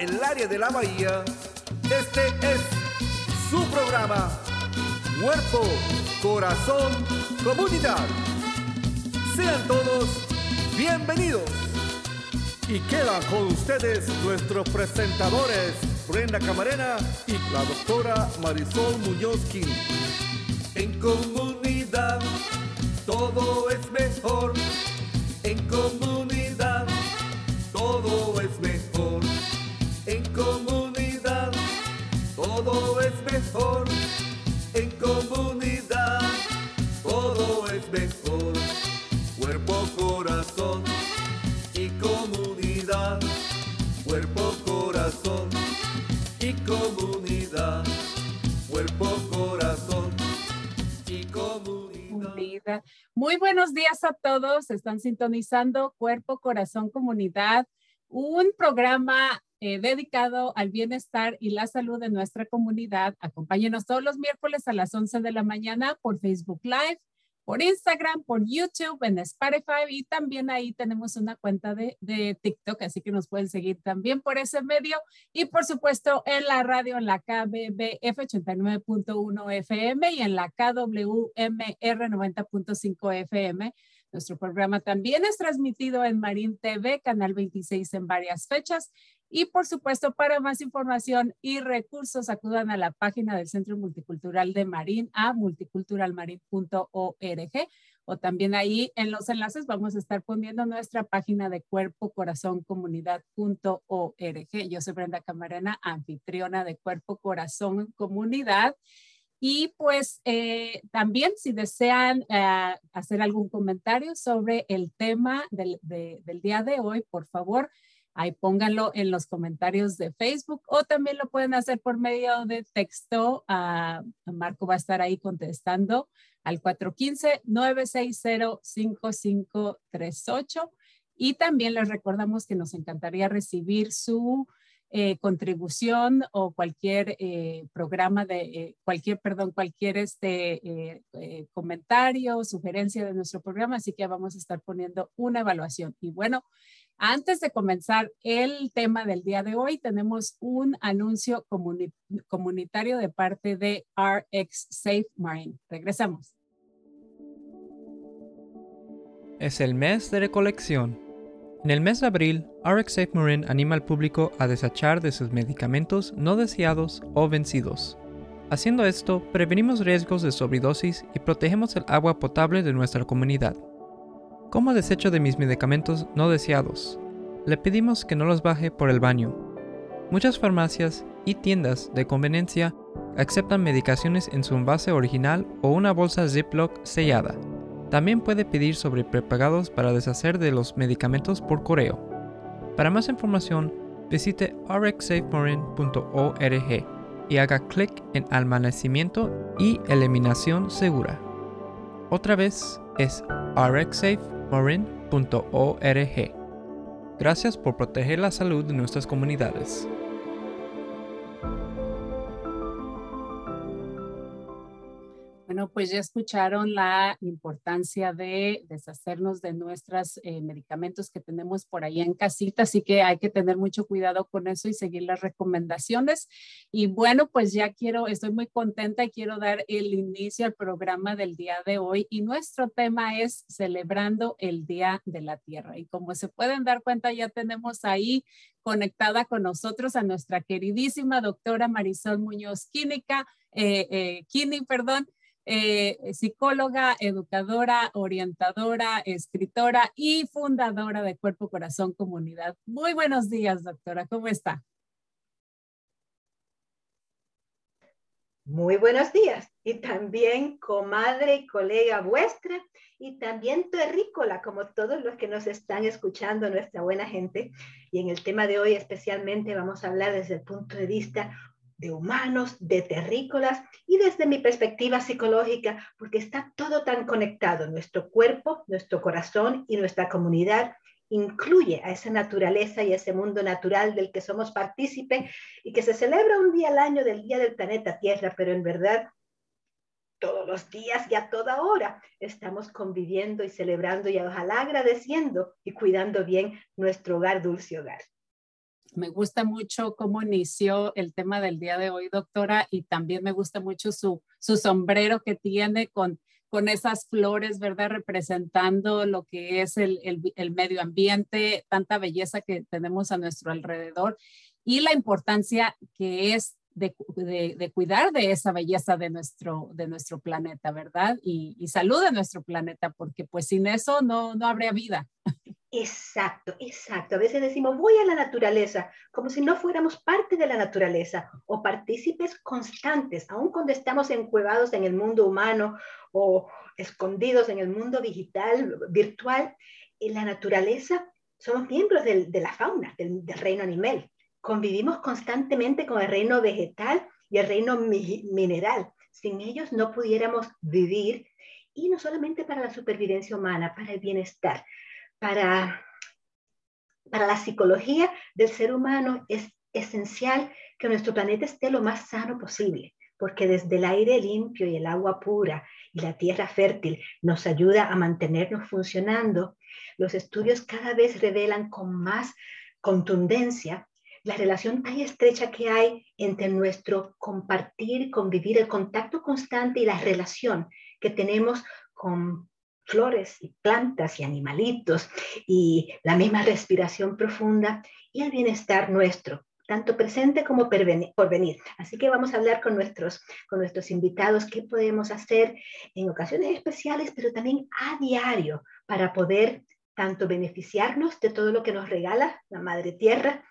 Toda el área de la bahía, este es su programa. Cuerpo, corazón, comunidad. Sean todos bienvenidos. Y quedan con ustedes nuestros presentadores, Brenda Camarena y la doctora Marisol Muñoz. En comunidad todo es mejor. En comunidad todos. Están sintonizando Cuerpo, Corazón, Comunidad, un programa eh, dedicado al bienestar y la salud de nuestra comunidad. Acompáñenos todos los miércoles a las 11 de la mañana por Facebook Live, por Instagram, por YouTube, en Spotify y también ahí tenemos una cuenta de, de TikTok, así que nos pueden seguir también por ese medio y por supuesto en la radio, en la KBBF 89.1 FM y en la KWMR 90.5 FM. Nuestro programa también es transmitido en Marín TV, Canal 26 en varias fechas. Y por supuesto, para más información y recursos, acudan a la página del Centro Multicultural de Marín a multiculturalmarin.org o también ahí en los enlaces vamos a estar poniendo nuestra página de cuerpo corazón comunidad.org. Yo soy Brenda Camarena, anfitriona de Cuerpo Corazón Comunidad. Y pues eh, también si desean eh, hacer algún comentario sobre el tema del, de, del, día de hoy, por favor, ahí pónganlo en los comentarios de Facebook o también lo pueden hacer por medio de texto. Uh, Marco va a estar ahí contestando al 415-960-5538. Y también les recordamos que nos encantaría recibir su eh, contribución o cualquier eh, programa de eh, cualquier, perdón, cualquier este comentario, sugerencia de nuestro programa. Así que vamos a estar poniendo una evaluación. Y bueno, antes de comenzar el tema del día de hoy, tenemos un anuncio comuni comunitario de parte de RX Safe Marine. Regresamos. Es el mes de recolección. En el mes de abril, RX Safe Marine anima al público a desechar de sus medicamentos no deseados o vencidos. Haciendo esto, prevenimos riesgos de sobredosis y protegemos el agua potable de nuestra comunidad. ¿Cómo desecho de mis medicamentos no deseados? Le pedimos que no los baje por el baño. Muchas farmacias y tiendas de conveniencia aceptan medicaciones en su envase original o una bolsa Ziploc sellada. También puede pedir sobre prepagados para deshacer de los medicamentos por correo. Para más información, visite rxsafemarine.org y haga clic en Almacenamiento y Eliminación Segura. Otra vez es rxsafemarine.org. Gracias por proteger la salud de nuestras comunidades. Bueno, pues ya escucharon la importancia de deshacernos de nuestros eh, medicamentos que tenemos por ahí en casita, así que hay que tener mucho cuidado con eso y seguir las recomendaciones. Y bueno, pues ya quiero, estoy muy contenta y quiero dar el inicio al programa del día de hoy y nuestro tema es celebrando el Día de la Tierra. Y como se pueden dar cuenta, ya tenemos ahí conectada con nosotros a nuestra queridísima doctora Marisol Muñoz Quínica, eh, eh, Kini, perdón, eh, psicóloga, educadora, orientadora, escritora y fundadora de Cuerpo Corazón Comunidad. Muy buenos días, doctora. ¿Cómo está? muy buenos días. Y también comadre y colega vuestra, y también terrícola, como todos los que nos están escuchando, nuestra buena gente. Y en el tema de hoy especialmente vamos a hablar desde el punto de vista de humanos, de terrícolas y desde mi perspectiva psicológica, porque está todo tan conectado, nuestro cuerpo, nuestro corazón y nuestra comunidad incluye a esa naturaleza y a ese mundo natural del que somos partícipe y que se celebra un día al año del Día del Planeta Tierra, pero en verdad todos los días y a toda hora estamos conviviendo y celebrando y ojalá agradeciendo y cuidando bien nuestro hogar, dulce hogar. Me gusta mucho cómo inició el tema del día de hoy, doctora, y también me gusta mucho su, su sombrero que tiene con, con esas flores, ¿verdad? Representando lo que es el, el, medio ambiente, tanta belleza que tenemos a nuestro alrededor y la importancia que es de, de, cuidar de esa belleza de nuestro, de nuestro planeta, ¿verdad? Y, y salud de nuestro planeta, porque pues sin eso no, no habría vida. Exacto, exacto. A veces decimos, voy a la naturaleza, como si no fuéramos parte de la naturaleza o partícipes constantes, aun cuando estamos encuevados en el mundo humano o escondidos en el mundo digital, virtual. En la naturaleza somos miembros del, de la fauna, del, reino animal. Convivimos constantemente con el reino vegetal y el reino mi, mineral. Sin ellos no pudiéramos vivir y no solamente para la supervivencia humana, para el bienestar para, para la psicología del ser humano es esencial que nuestro planeta esté lo más sano posible, porque desde el aire limpio y el agua pura y la tierra fértil nos ayuda a mantenernos funcionando, los estudios cada vez revelan con más contundencia la relación tan estrecha que hay entre nuestro compartir, convivir, el contacto constante y la relación que tenemos con flores y plantas y animalitos y la misma respiración profunda y el bienestar nuestro, tanto presente como por venir. Así que vamos a hablar con nuestros, con nuestros invitados qué podemos hacer en ocasiones especiales, pero también a diario para poder tanto beneficiarnos de todo lo que nos regala la Madre Tierra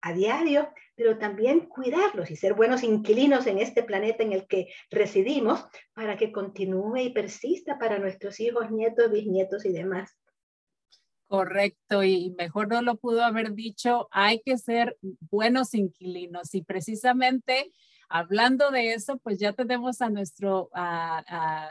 a diario, pero también cuidarlos y ser buenos inquilinos en este planeta en el que residimos para que continúe y persista para nuestros hijos, nietos, bisnietos y demás. Correcto, y mejor no lo pudo haber dicho, hay que ser buenos inquilinos y precisamente hablando de eso, pues ya tenemos a nuestro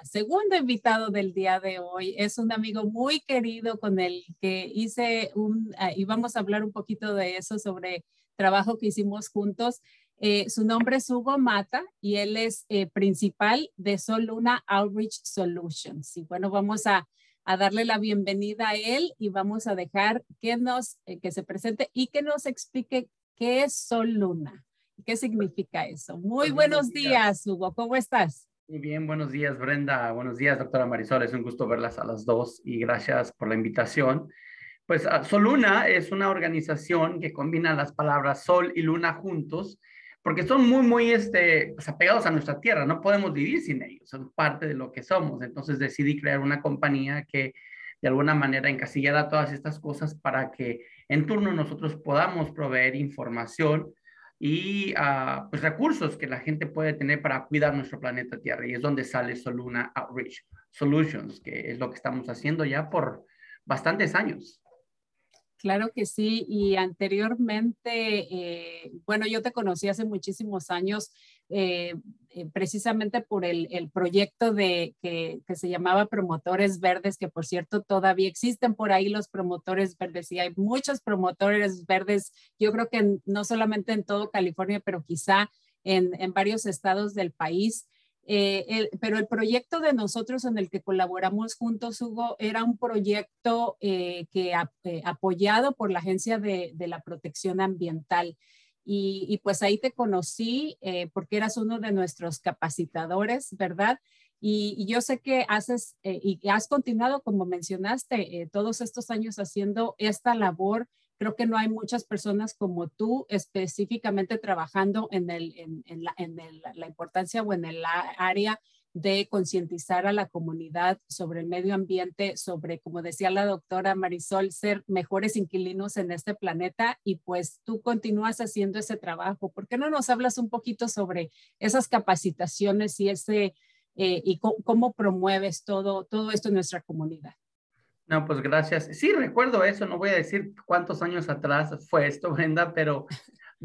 segundo invitado del día de hoy. Es un amigo muy querido con el que hice un, y vamos a hablar un poquito de eso sobre trabajo que hicimos juntos. Eh, su nombre es Hugo Mata y él es eh, principal de Soluna Outreach Solutions. Y bueno, vamos a, a, darle la bienvenida a él y vamos a dejar que nos, eh, que se presente y que nos explique qué es Soluna. ¿Qué significa eso? Muy buenos, días. Hugo. ¿Cómo estás? Muy bien, buenos días, Brenda. Buenos días, doctora Marisol. Es un gusto verlas a las dos y gracias por la invitación. Pues ah, Soluna es una organización que combina las palabras sol y luna juntos, porque son muy, muy este, pues, apegados a nuestra tierra, no podemos vivir sin ellos, son parte de lo que somos. Entonces decidí crear una compañía que de alguna manera encasillara todas estas cosas para que en turno nosotros podamos proveer información y uh, pues recursos que la gente puede tener para cuidar nuestro planeta Tierra. Y es donde sale Soluna Outreach Solutions, que es lo que estamos haciendo ya por bastantes años. Claro que sí, y anteriormente, eh, bueno, yo te conocí hace muchísimos años eh, eh, precisamente por el, proyecto de, que, se llamaba Promotores Verdes, que por cierto todavía existen por ahí los promotores verdes y hay muchos promotores verdes, yo creo que no solamente en todo California, pero quizá en, varios estados del país. Eh, pero el proyecto de nosotros en el que colaboramos juntos, Hugo, era un proyecto que apoyado por la Agencia de la Protección Ambiental. Y, pues ahí te conocí porque eras uno de nuestros capacitadores, ¿verdad? Y, yo sé que haces y has continuado, como mencionaste, todos estos años haciendo esta labor Creo que no hay muchas personas como tú específicamente trabajando en, el, en, la, en la, importancia o en el área de concientizar a la comunidad sobre el medio ambiente, sobre, como decía la doctora Marisol, ser mejores inquilinos en este planeta y pues tú continúas haciendo ese trabajo. ¿Por qué no nos hablas un poquito sobre esas capacitaciones y ese eh, y cómo, promueves todo, todo esto en nuestra comunidad? No, pues gracias. Sí, recuerdo eso, no voy a decir cuántos años atrás fue esto, Brenda, pero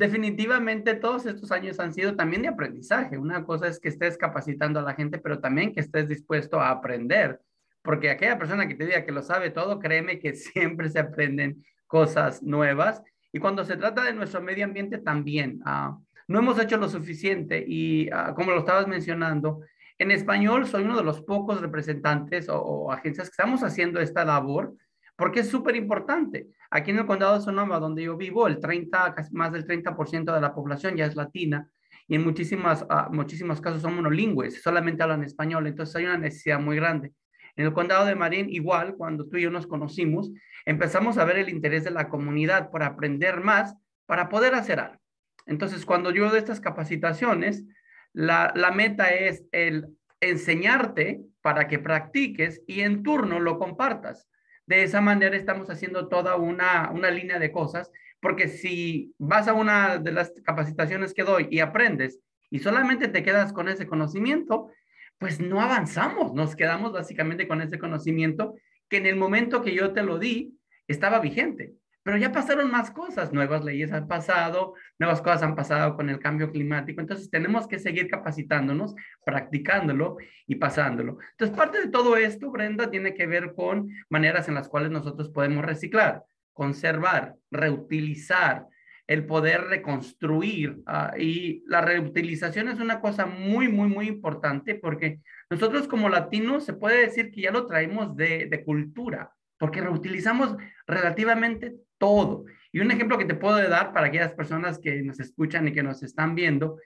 definitivamente todos estos años han sido también de aprendizaje. Una cosa es que estés capacitando a la gente, pero también que estés dispuesto a aprender, porque aquella persona que te diga que lo sabe todo, créeme que siempre se aprenden cosas nuevas. Y cuando se trata de nuestro medio ambiente también, ah, no hemos hecho lo suficiente y ah, como lo estabas mencionando, en español soy uno de los pocos representantes o, agencias que estamos haciendo esta labor porque es súper importante. Aquí en el condado de Sonoma, donde yo vivo, el 30, más del 30% de la población ya es latina y en muchísimas, uh, muchísimos casos son monolingües, solamente hablan español, entonces hay una necesidad muy grande. En el condado de Marín, igual, cuando tú y yo nos conocimos, empezamos a ver el interés de la comunidad por aprender más para poder hacer algo. Entonces, cuando yo doy estas capacitaciones, la, meta es el enseñarte para que practiques y en turno lo compartas. De esa manera estamos haciendo toda una, una línea de cosas, porque si vas a una de las capacitaciones que doy y aprendes y solamente te quedas con ese conocimiento, pues no avanzamos, nos quedamos básicamente con ese conocimiento que en el momento que yo te lo di estaba vigente. Pero ya pasaron más cosas, nuevas leyes han pasado, nuevas cosas han pasado con el cambio climático, entonces tenemos que seguir capacitándonos, practicándolo y pasándolo. Entonces, parte de todo esto, Brenda, tiene que ver con maneras en las cuales nosotros podemos reciclar, conservar, reutilizar, el poder reconstruir. Ah, y la reutilización es una cosa muy, muy, muy importante porque nosotros como latinos se puede decir que ya lo traemos de, de cultura porque reutilizamos relativamente todo. Y un ejemplo que te puedo dar para aquellas personas que nos escuchan y que nos están viendo,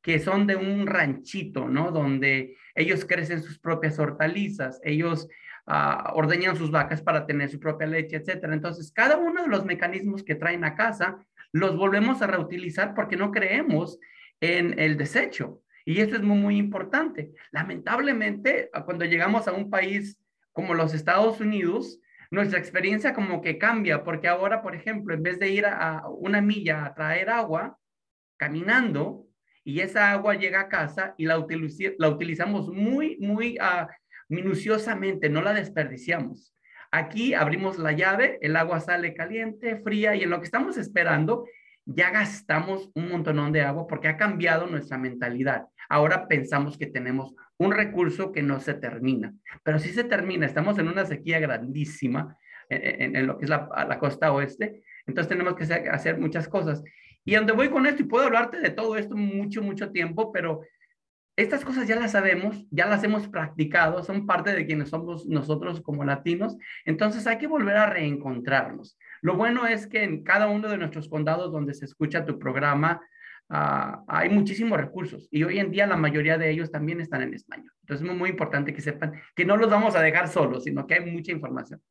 que son de un ranchito, ¿no? Donde ellos crecen sus propias hortalizas, ellos uh, ordeñan sus vacas para tener su propia leche, etcétera. Entonces, cada uno de los mecanismos que traen a casa los volvemos a reutilizar porque no creemos en el desecho. Y eso es muy, muy importante. Lamentablemente, cuando llegamos a un país como los Estados Unidos, nuestra experiencia como que cambia, porque ahora, por ejemplo, en vez de ir a, una milla a traer agua, caminando, y esa agua llega a casa y la, la utilizamos muy, muy uh, minuciosamente, no la desperdiciamos. Aquí abrimos la llave, el agua sale caliente, fría, y en lo que estamos esperando, ya gastamos un montonón de agua porque ha cambiado nuestra mentalidad. Ahora pensamos que tenemos un recurso que no se termina, pero si se termina, estamos en una sequía grandísima en, lo que es la, la, costa oeste, entonces tenemos que hacer muchas cosas. Y donde voy con esto, y puedo hablarte de todo esto mucho, mucho tiempo, pero estas cosas ya las sabemos, ya las hemos practicado, son parte de quienes somos nosotros como latinos, entonces hay que volver a reencontrarnos. Lo bueno es que en cada uno de nuestros condados donde se escucha tu programa, Ah, hay muchísimos recursos y hoy en día la mayoría de ellos también están en español. Entonces es muy, importante que sepan que no los vamos a dejar solos, sino que hay mucha información.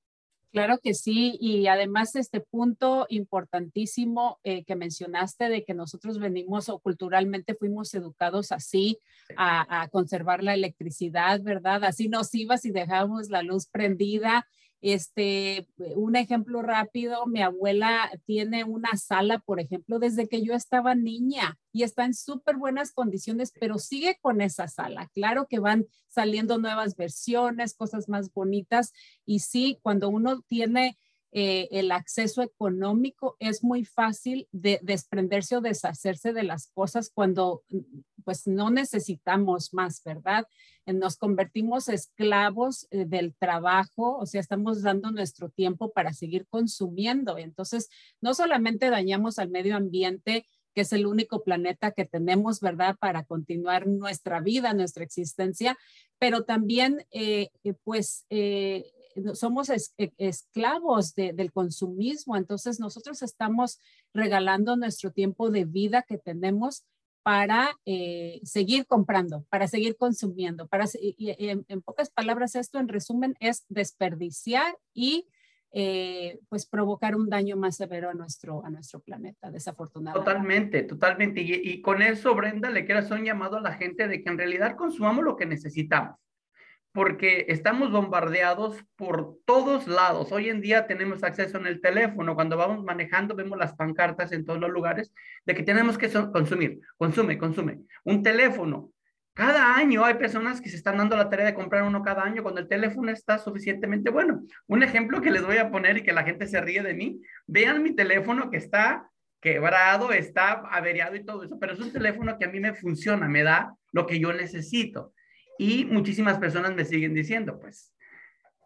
Claro que sí, y además este punto importantísimo eh, que mencionaste de que nosotros venimos o culturalmente fuimos educados así a, a, conservar la electricidad, ¿verdad? Así nos ibas y dejamos la luz prendida este, un ejemplo rápido, mi abuela tiene una sala, por ejemplo, desde que yo estaba niña y está en súper buenas condiciones, pero sigue con esa sala. Claro que van saliendo nuevas versiones, cosas más bonitas y sí, cuando uno tiene eh, el acceso económico, es muy fácil de desprenderse o deshacerse de las cosas cuando pues no necesitamos más, ¿verdad? Eh, nos convertimos esclavos eh, del trabajo, o sea, estamos dando nuestro tiempo para seguir consumiendo. Entonces, no solamente dañamos al medio ambiente, que es el único planeta que tenemos, ¿verdad? Para continuar nuestra vida, nuestra existencia, pero también, pues, somos e, esclavos del consumismo, entonces nosotros estamos regalando nuestro tiempo de vida que tenemos para eh, seguir comprando, para seguir consumiendo. Para, en, pocas palabras, esto en resumen es desperdiciar y eh, pues provocar un daño más severo a nuestro, a nuestro planeta, desafortunadamente. Totalmente, totalmente. Y, y con eso, Brenda, le quiero hacer un llamado a la gente de que en realidad consumamos lo que necesitamos porque estamos bombardeados por todos lados. Hoy en día tenemos acceso en el teléfono. Cuando vamos manejando, vemos las pancartas en todos los lugares de que tenemos que consumir, consume, consume. Un teléfono. Cada año hay personas que se están dando la tarea de comprar uno cada año cuando el teléfono está suficientemente bueno. Un ejemplo que les voy a poner y que la gente se ríe de mí. Vean mi teléfono que está quebrado, está averiado y todo eso, pero es un teléfono que a mí me funciona, me da lo que yo necesito. Y muchísimas personas me siguen diciendo, pues,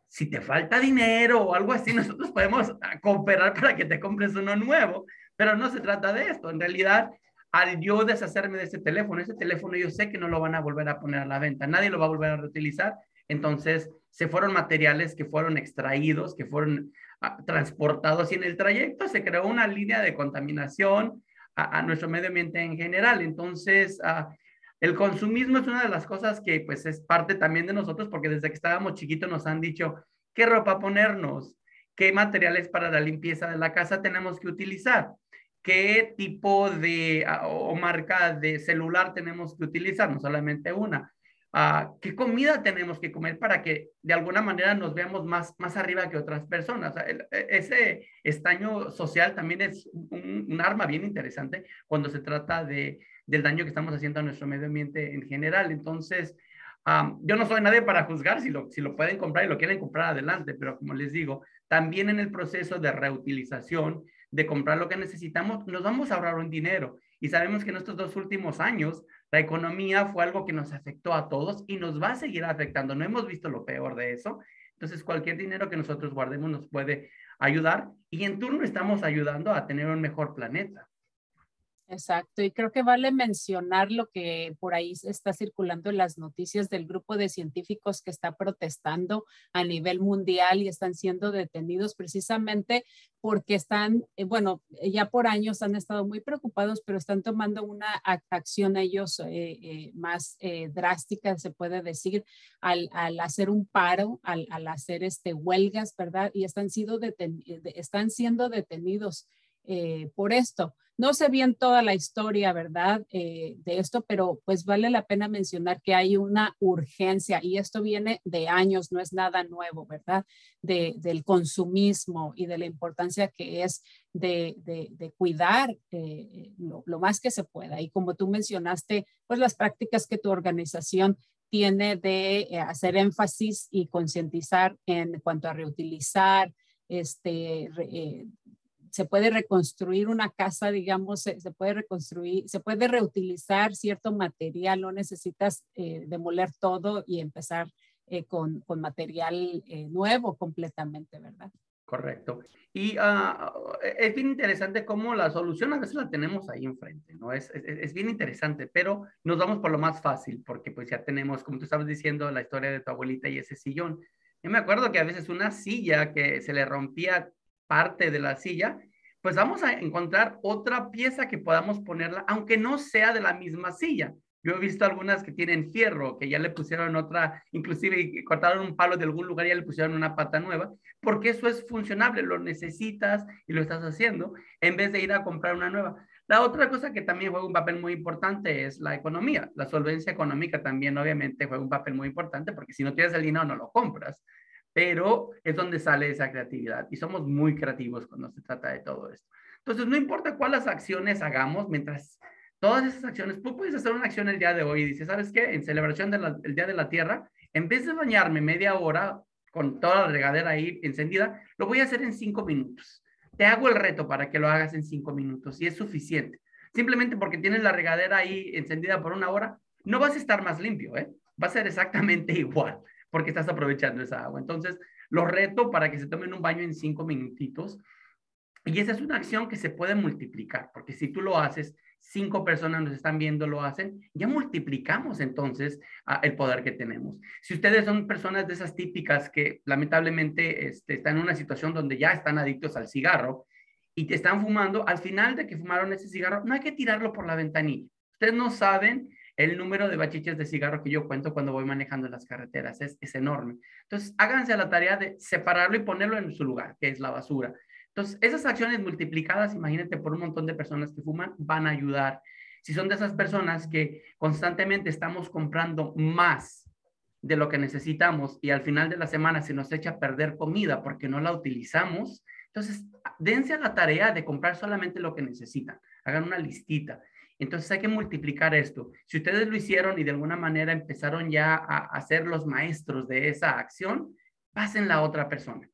si te falta dinero o algo así, nosotros podemos cooperar para que te compres uno nuevo, pero no se trata de esto. En realidad, al yo deshacerme de ese teléfono, ese teléfono yo sé que no lo van a volver a poner a la venta, nadie lo va a volver a reutilizar. Entonces, se fueron materiales que fueron extraídos, que fueron ah, transportados y en el trayecto se creó una línea de contaminación a, nuestro medio ambiente en general. Entonces, uh, el consumismo es una de las cosas que pues es parte también de nosotros porque desde que estábamos chiquitos nos han dicho qué ropa ponernos, qué materiales para la limpieza de la casa tenemos que utilizar, qué tipo de ah, o marca de celular tenemos que utilizar, no solamente una. Uh, qué comida tenemos que comer para que de alguna manera nos veamos más, más arriba que otras personas. E, ese estaño social también es un, arma bien interesante cuando se trata de, del daño que estamos haciendo a nuestro medio ambiente en general. Entonces, yo no soy nadie para juzgar si lo, si lo pueden comprar y lo quieren comprar adelante, pero como les digo, también en el proceso de reutilización, de comprar lo que necesitamos, nos vamos a ahorrar un dinero. Y sabemos que en estos dos últimos años, la economía fue algo que nos afectó a todos y nos va a seguir afectando. No hemos visto lo peor de eso. Entonces, cualquier dinero que nosotros guardemos nos puede ayudar y en turno estamos ayudando a tener un mejor planeta. Exacto, y creo que vale mencionar lo que por ahí está circulando en las noticias del grupo de científicos que está protestando a nivel mundial y están siendo detenidos precisamente porque están, eh, bueno, ya por años han estado muy preocupados, pero están tomando una acción ellos eh, eh, más drástica, se puede decir, al, hacer un paro, al, hacer este, huelgas, ¿verdad? Y están, sido están siendo detenidos por esto. No sé bien toda la historia, ¿verdad? Eh, de esto, pero pues vale la pena mencionar que hay una urgencia y esto viene de años, no es nada nuevo, ¿verdad? del consumismo y de la importancia que es de, cuidar eh, lo, más que se pueda. Y como tú mencionaste, pues las prácticas que tu organización tiene de eh, hacer énfasis y concientizar en cuanto a reutilizar, este, se puede reconstruir una casa, digamos, se, puede reconstruir, se puede reutilizar cierto material, no necesitas eh, demoler todo y empezar eh, con, con, material eh, nuevo completamente, ¿verdad? Correcto. Y ah, es bien interesante cómo la solución a veces la tenemos ahí enfrente, ¿no? Es, es, es, bien interesante, pero nos vamos por lo más fácil, porque pues ya tenemos, como tú estabas diciendo, la historia de tu abuelita y ese sillón. Yo me acuerdo que a veces una silla que se le rompía parte de la silla, pues vamos a encontrar otra pieza que podamos ponerla, aunque no sea de la misma silla. Yo he visto algunas que tienen fierro, que ya le pusieron otra, inclusive cortaron un palo de algún lugar y ya le pusieron una pata nueva, porque eso es funcionable, lo necesitas y lo estás haciendo en vez de ir a comprar una nueva. La otra cosa que también juega un papel muy importante es la economía. La solvencia económica también obviamente juega un papel muy importante porque si no tienes el dinero no lo compras pero es donde sale esa creatividad y somos muy creativos cuando se trata de todo esto. Entonces, no importa cuáles acciones hagamos, mientras todas esas acciones, tú puedes hacer una acción el día de hoy y dices, ¿sabes qué? En celebración del Día de la Tierra, en vez de bañarme media hora con toda la regadera ahí encendida, lo voy a hacer en cinco minutos. Te hago el reto para que lo hagas en cinco minutos y es suficiente. Simplemente porque tienes la regadera ahí encendida por una hora, no vas a estar más limpio, ¿eh? Va a ser exactamente igual porque estás aprovechando esa agua. Entonces, los reto para que se tomen un baño en cinco minutitos. Y esa es una acción que se puede multiplicar, porque si tú lo haces, cinco personas nos están viendo, lo hacen, ya multiplicamos entonces el poder que tenemos. Si ustedes son personas de esas típicas que lamentablemente este, están en una situación donde ya están adictos al cigarro y te están fumando, al final de que fumaron ese cigarro, no hay que tirarlo por la ventanilla. Ustedes no saben el número de bachiches de cigarro que yo cuento cuando voy manejando las carreteras es, es enorme. Entonces, háganse la tarea de separarlo y ponerlo en su lugar, que es la basura. Entonces, esas acciones multiplicadas, imagínate por un montón de personas que fuman, van a ayudar. Si son de esas personas que constantemente estamos comprando más de lo que necesitamos y al final de la semana se nos echa a perder comida porque no la utilizamos, entonces dense a la tarea de comprar solamente lo que necesitan. Hagan una listita. Entonces hay que multiplicar esto. Si ustedes lo hicieron y de alguna manera empezaron ya a, a ser los maestros de esa acción, pasen a otra persona.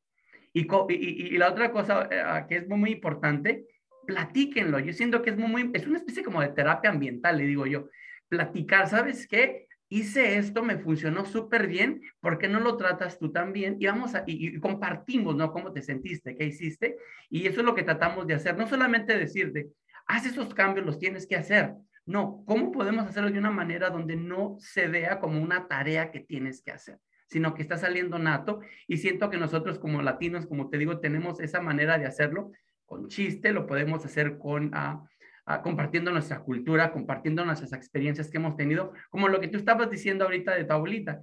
Y, y, y, la otra cosa eh, que es muy, muy importante, platíquenlo. Yo siento que es muy, es una especie como de terapia ambiental, le digo yo. Platicar, ¿sabes qué? Hice esto, me funcionó súper bien, ¿por qué no lo tratas tú también? Y vamos a, y, compartimos, ¿no? ¿Cómo te sentiste? ¿Qué hiciste? Y eso es lo que tratamos de hacer. No solamente decirte, haz esos cambios, los tienes que hacer. No, ¿cómo podemos hacerlo de una manera donde no se vea como una tarea que tienes que hacer? sino que está saliendo nato y siento que nosotros como latinos, como te digo, tenemos esa manera de hacerlo con chiste, lo podemos hacer con ah, ah, compartiendo nuestra cultura, compartiendo nuestras experiencias que hemos tenido, como lo que tú estabas diciendo ahorita de tu abuelita.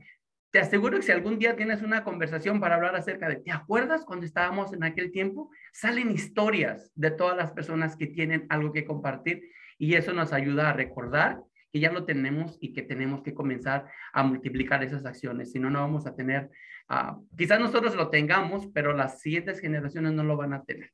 Te aseguro que si algún día tienes una conversación para hablar acerca de, ¿te acuerdas cuando estábamos en aquel tiempo? Salen historias de todas las personas que tienen algo que compartir y eso nos ayuda a recordar que ya lo tenemos y que tenemos que comenzar a multiplicar esas acciones, si no, no vamos a tener, uh, quizás nosotros lo tengamos, pero las siguientes generaciones no lo van a tener.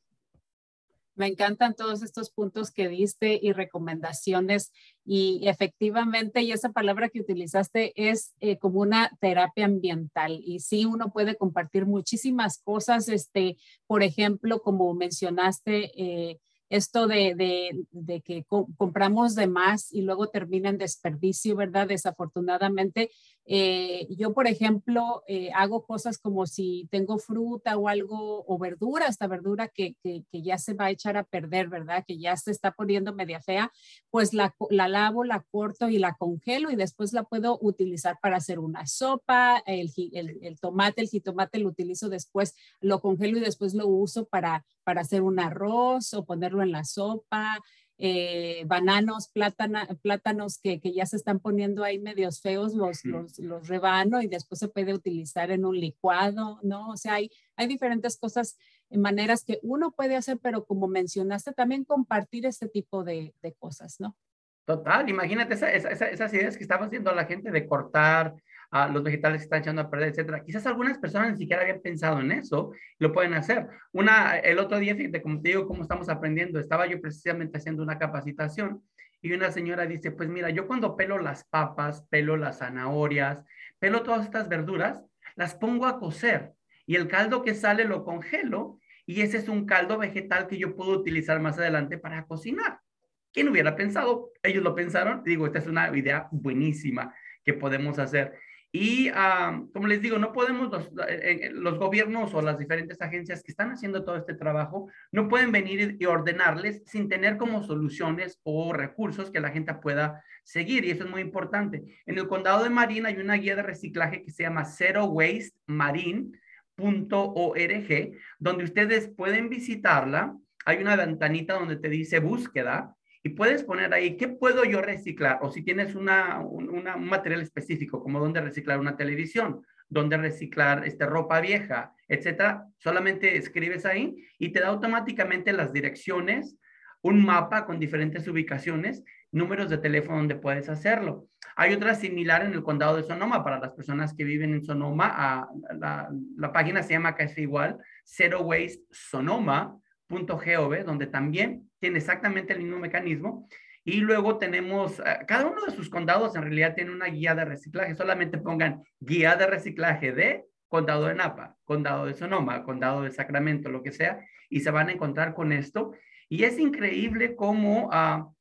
Me encantan todos estos puntos que diste y recomendaciones. Y efectivamente, y esa palabra que utilizaste es eh, como una terapia ambiental. Y sí, uno puede compartir muchísimas cosas, este, por ejemplo, como mencionaste, eh, esto de, de, que compramos de más y luego termina en desperdicio, ¿verdad? Desafortunadamente, eh, yo, por ejemplo, eh, hago cosas como si tengo fruta o algo, o verdura, esta verdura que, que, ya se va a echar a perder, ¿verdad? Que ya se está poniendo media fea, pues la, la, lavo, la corto y la congelo y después la puedo utilizar para hacer una sopa, el, el, el tomate, el jitomate lo utilizo después, lo congelo y después lo uso para, para hacer un arroz o ponerlo en la sopa. Eh, bananos, plátanos que, que, ya se están poniendo ahí medios feos, los, los, los, rebano y después se puede utilizar en un licuado, ¿no? O sea, hay, hay diferentes cosas, maneras que uno puede hacer, pero como mencionaste, también compartir este tipo de, de cosas, ¿no? Total, imagínate esa, esa, esas ideas que estaba haciendo la gente de cortar, los vegetales que están echando a perder, etcétera. Quizás algunas personas ni siquiera habían pensado en eso, lo pueden hacer. Una, el otro día, como te digo, cómo estamos aprendiendo, estaba yo precisamente haciendo una capacitación y una señora dice, pues mira, yo cuando pelo las papas, pelo las zanahorias, pelo todas estas verduras, las pongo a cocer y el caldo que sale lo congelo y ese es un caldo vegetal que yo puedo utilizar más adelante para cocinar. ¿Quién hubiera pensado? Ellos lo pensaron. Digo, esta es una idea buenísima que podemos hacer. Y como les digo, no podemos, los, eh, eh, los, gobiernos o las diferentes agencias que están haciendo todo este trabajo, no pueden venir y ordenarles sin tener como soluciones o recursos que la gente pueda seguir. Y eso es muy importante. En el condado de Marin hay una guía de reciclaje que se llama Zero Waste Marine.org, donde ustedes pueden visitarla. Hay una ventanita donde te dice búsqueda y puedes poner ahí, ¿qué puedo yo reciclar? O si tienes una, un material específico, como dónde reciclar una televisión, dónde reciclar este, ropa vieja, etcétera, solamente escribes ahí y te da automáticamente las direcciones, un mapa con diferentes ubicaciones, números de teléfono donde puedes hacerlo. Hay otra similar en el condado de Sonoma para las personas que viven en Sonoma. Ah, la, la, página se llama casi igual, Zero Waste Sonoma .gov, donde también tiene exactamente el mismo mecanismo. Y luego tenemos, eh, cada uno de sus condados en realidad tiene una guía de reciclaje. Solamente pongan guía de reciclaje de condado de Napa, condado de Sonoma, condado de Sacramento, lo que sea, y se van a encontrar con esto. Y es increíble cómo uh,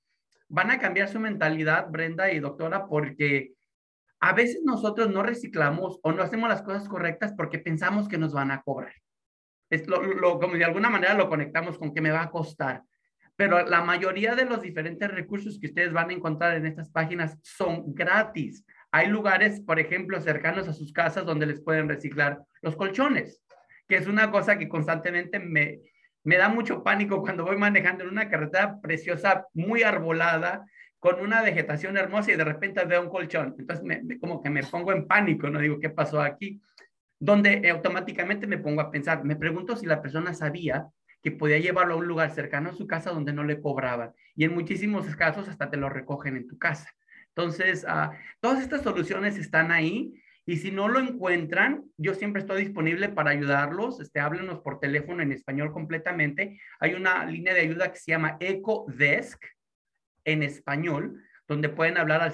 van a cambiar su mentalidad, Brenda y doctora, porque a veces nosotros no reciclamos o no hacemos las cosas correctas porque pensamos que nos van a cobrar lo, como de alguna manera lo conectamos con que me va a costar. Pero la mayoría de los diferentes recursos que ustedes van a encontrar en estas páginas son gratis. Hay lugares, por ejemplo, cercanos a sus casas donde les pueden reciclar los colchones, que es una cosa que constantemente me, me da mucho pánico cuando voy manejando en una carretera preciosa, muy arbolada, con una vegetación hermosa y de repente veo un colchón. Entonces, como que me pongo en pánico, no digo, ¿qué pasó aquí? Donde automáticamente me pongo a pensar, me pregunto si la persona sabía que podía llevarlo a un lugar cercano a su casa donde no le cobraban. Y en muchísimos casos hasta te lo recogen en tu casa. Entonces, uh, todas estas soluciones están ahí y si no lo encuentran, yo siempre estoy disponible para ayudarlos. Este, háblenos por teléfono en español completamente. Hay una línea de ayuda que se llama EcoDesk en español, donde pueden hablar al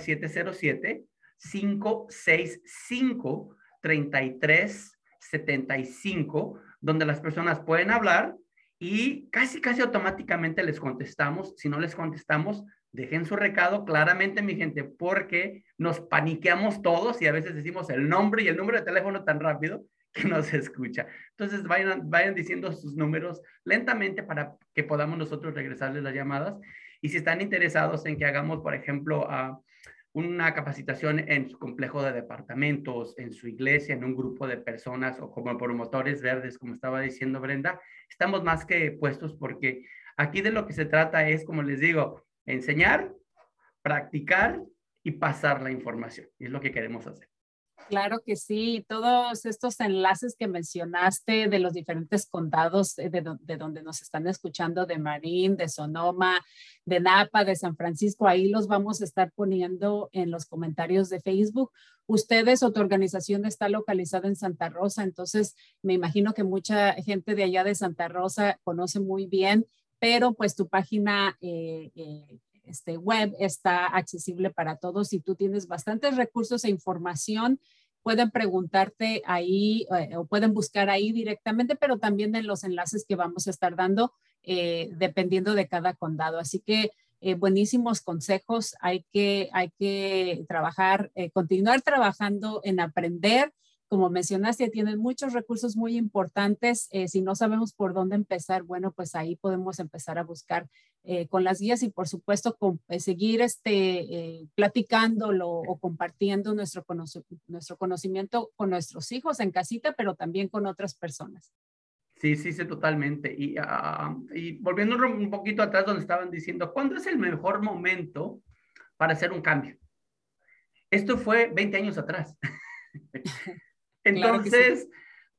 707-565-3375, donde las personas pueden hablar y casi, casi automáticamente les contestamos. Si no les contestamos, Dejen su recado claramente, mi gente, porque nos paniqueamos todos y a veces decimos el nombre y el número de teléfono tan rápido que no se escucha. Entonces, vayan, vayan diciendo sus números lentamente para que podamos nosotros regresarles las llamadas. Y si están interesados en que hagamos, por ejemplo, una capacitación en su complejo de departamentos, en su iglesia, en un grupo de personas o como promotores verdes, como estaba diciendo Brenda, estamos más que puestos porque aquí de lo que se trata es, como les digo, enseñar, practicar y pasar la información. Es lo que queremos hacer. Claro que sí, todos estos enlaces que mencionaste de los diferentes condados eh, de, de, donde nos están escuchando, de Marín, de Sonoma, de Napa, de San Francisco, ahí los vamos a estar poniendo en los comentarios de Facebook. Ustedes o tu organización está localizada en Santa Rosa, entonces me imagino que mucha gente de allá de Santa Rosa conoce muy bien pero pues tu página eh, eh, este web está accesible para todos y tú tienes bastantes recursos e información. Pueden preguntarte ahí eh, o pueden buscar ahí directamente, pero también en los enlaces que vamos a estar dando dependiendo de cada condado. Así que buenísimos consejos. Hay que, hay que trabajar, continuar trabajando en aprender como mencionaste, tienen muchos recursos muy importantes. Eh, si no sabemos por dónde empezar, bueno, pues ahí podemos empezar a buscar eh, con las guías y por supuesto con, eh, seguir este, platicándolo o compartiendo nuestro, nuestro conocimiento con nuestros hijos en casita, pero también con otras personas. Sí, sí, sí, totalmente. Y, uh, y volviendo un poquito atrás donde estaban diciendo, ¿cuándo es el mejor momento para hacer un cambio? Esto fue 20 años atrás. Entonces,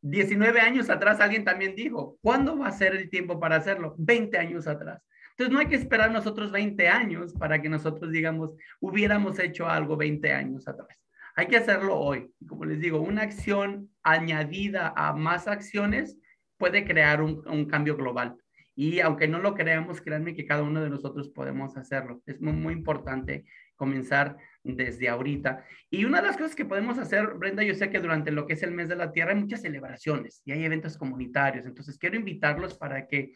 19 años atrás alguien también dijo, ¿cuándo va a ser el tiempo para hacerlo? 20 años atrás. Entonces, no hay que esperar nosotros 20 años para que nosotros digamos, hubiéramos hecho algo 20 años atrás. Hay que hacerlo hoy. Como les digo, una acción añadida a más acciones puede crear un, cambio global. Y aunque no lo creamos, créanme que cada uno de nosotros podemos hacerlo. Es muy importante comenzar desde ahorita. Y una de las cosas que podemos hacer, Brenda, yo sé que durante lo que es el mes de la Tierra hay muchas celebraciones y hay eventos comunitarios. Entonces, quiero invitarlos para que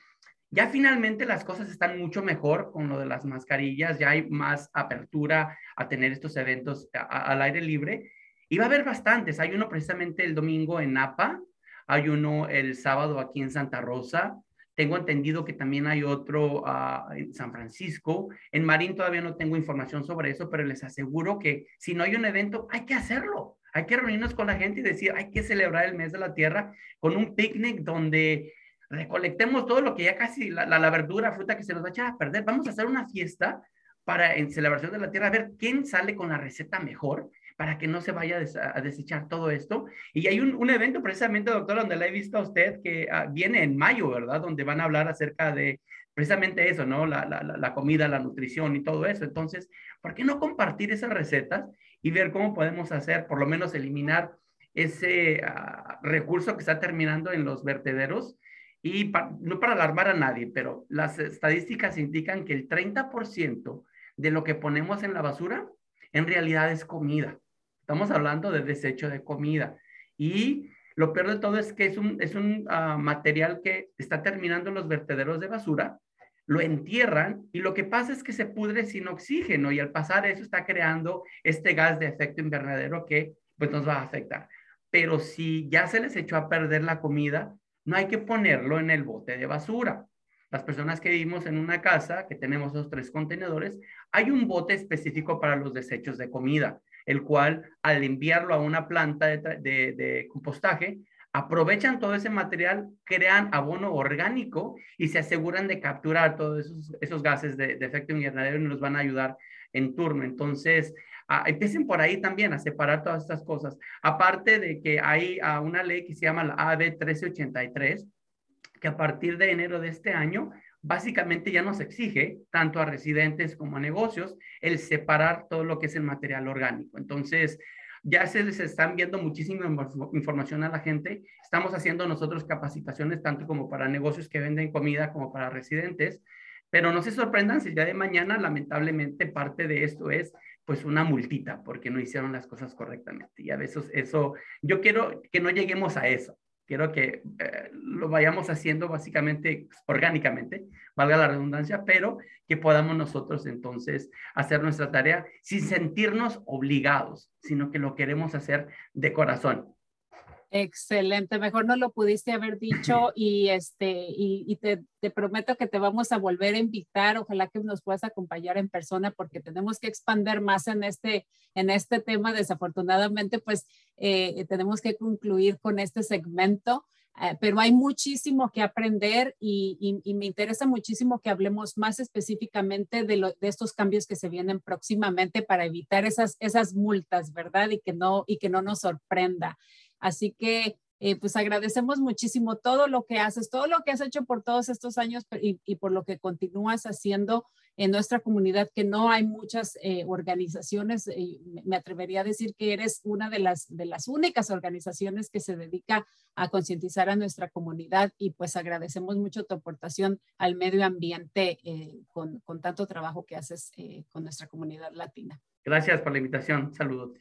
ya finalmente las cosas están mucho mejor con lo de las mascarillas, ya hay más apertura a tener estos eventos al aire libre. Y va a haber bastantes. Hay uno precisamente el domingo en Napa, hay uno el sábado aquí en Santa Rosa, tengo entendido que también hay otro ah, en San Francisco. En Marín todavía no tengo información sobre eso, pero les aseguro que si no hay un evento, hay que hacerlo. Hay que reunirnos con la gente y decir, hay que celebrar el mes de la tierra con un picnic donde recolectemos todo lo que ya casi, la, la, verdura, fruta que se nos va a echar a perder. Vamos a hacer una fiesta para en celebración de la tierra, a ver quién sale con la receta mejor para que no se vaya a desechar todo esto. Y hay un, evento precisamente, doctor, donde la he visto a usted que ah, viene en mayo, ¿verdad? Donde van a hablar acerca de precisamente eso, ¿no? La, la, comida, la nutrición y todo eso. Entonces, ¿por qué no compartir esas recetas y ver cómo podemos hacer, por lo menos eliminar ese ah, recurso que está terminando en los vertederos? Y no para alarmar a nadie, pero las estadísticas indican que el 30% de lo que ponemos en la basura en realidad es comida. Estamos hablando de desecho de comida. Y lo peor de todo es que es un, es un ah, material que está terminando en los vertederos de basura, lo entierran y lo que pasa es que se pudre sin oxígeno y al pasar eso está creando este gas de efecto invernadero que pues nos va a afectar. Pero si ya se les echó a perder la comida, no hay que ponerlo en el bote de basura. Las personas que vivimos en una casa, que tenemos esos tres contenedores, hay un bote específico para los desechos de comida el cual al enviarlo a una planta de, compostaje, aprovechan todo ese material, crean abono orgánico y se aseguran de capturar todos esos, gases de, efecto invernadero y nos van a ayudar en turno. Entonces, empiecen por ahí también a separar todas estas cosas. Aparte de que hay una ley que se llama la AB 1383, que a partir de enero de este año básicamente ya nos exige, tanto a residentes como a negocios, el separar todo lo que es el material orgánico. Entonces, ya se les están viendo muchísima información a la gente. Estamos haciendo nosotros capacitaciones tanto como para negocios que venden comida como para residentes. Pero no se sorprendan si día de mañana, lamentablemente, parte de esto es pues una multita porque no hicieron las cosas correctamente. Y a veces eso, yo quiero que no lleguemos a eso. Quiero que eh, lo vayamos haciendo básicamente orgánicamente, valga la redundancia, pero que podamos nosotros entonces hacer nuestra tarea sin sentirnos obligados, sino que lo queremos hacer de corazón. Excelente, mejor no lo pudiste haber dicho y este y, te, te, prometo que te vamos a volver a invitar, ojalá que nos puedas acompañar en persona porque tenemos que expandir más en este en este tema. Desafortunadamente, pues eh, tenemos que concluir con este segmento, eh, pero hay muchísimo que aprender y, y, me interesa muchísimo que hablemos más específicamente de, lo, de estos cambios que se vienen próximamente para evitar esas esas multas, ¿verdad? Y que no y que no nos sorprenda. Así que eh, pues agradecemos muchísimo todo lo que haces, todo lo que has hecho por todos estos años y, por lo que continúas haciendo en nuestra comunidad, que no hay muchas eh, organizaciones, eh, me atrevería a decir que eres una de las, de las únicas organizaciones que se dedica a concientizar a nuestra comunidad y pues agradecemos mucho tu aportación al medio ambiente con, con, tanto trabajo que haces con nuestra comunidad latina. Gracias por la invitación, saludos.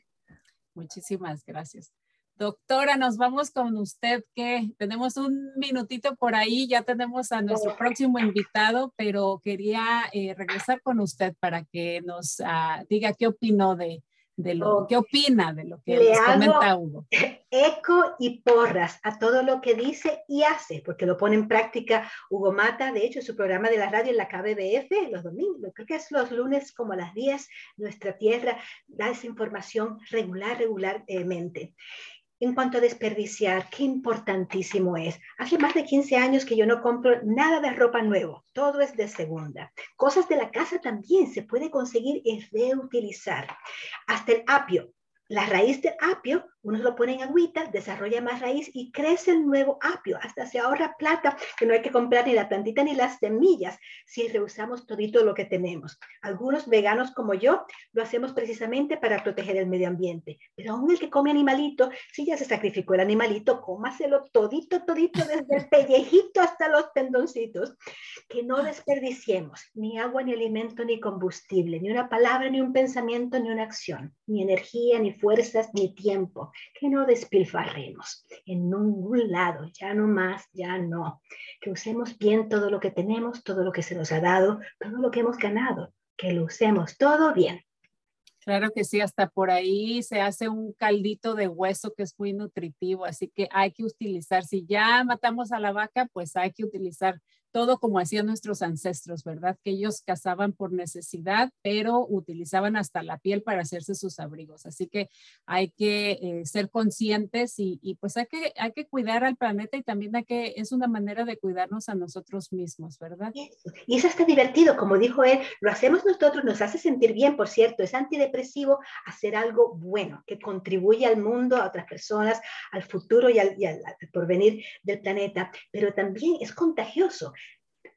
Muchísimas gracias. Doctora, nos vamos con usted, que tenemos un minutito por ahí, ya tenemos a nuestro próximo invitado, pero quería eh, regresar con usted para que nos ah, diga qué opinó de, de lo qué opina de lo que Le comenta Hugo. Eco y porras a todo lo que dice y hace, porque lo pone en práctica Hugo Mata, de hecho, su programa de la radio en la KBBF, los domingos, creo que es los lunes como a las 10, nuestra tierra da esa información regular, regularmente. En cuanto a desperdiciar, qué importantísimo es. Hace más de 15 años que yo no compro nada de ropa nuevo, todo es de segunda. Cosas de la casa también se puede conseguir y reutilizar. Hasta el apio, la raíz del apio uno lo pone en agüita, desarrolla más raíz y crece el nuevo apio. Hasta se ahorra plata, que no hay que comprar ni la plantita ni las semillas si reusamos todito lo que tenemos. Algunos veganos como yo lo hacemos precisamente para proteger el medio ambiente. Pero aún el que come animalito, si ya se sacrificó el animalito, cómaselo todito, todito, desde el pellejito hasta los tendoncitos. Que no desperdiciemos ni agua, ni alimento, ni combustible, ni una palabra, ni un pensamiento, ni una acción, ni energía, ni fuerzas, ni tiempo que no despilfarremos en ningún lado, ya no más, ya no. Que usemos bien todo lo que tenemos, todo lo que se nos ha dado, todo lo que hemos ganado, que lo usemos todo bien. Claro que sí, hasta por ahí se hace un caldito de hueso que es muy nutritivo, así que hay que utilizar, si ya matamos a la vaca, pues hay que utilizar todo como hacían nuestros ancestros, ¿verdad? Que ellos cazaban por necesidad, pero utilizaban hasta la piel para hacerse sus abrigos. Así que hay que eh, ser conscientes y, pues hay que, hay que cuidar al planeta y también hay que, es una manera de cuidarnos a nosotros mismos, ¿verdad? Y eso está divertido, como dijo él, lo hacemos nosotros, nos hace sentir bien, por cierto, es antidepresivo hacer algo bueno, que contribuye al mundo, a otras personas, al futuro y al, y al porvenir del planeta, pero también es contagioso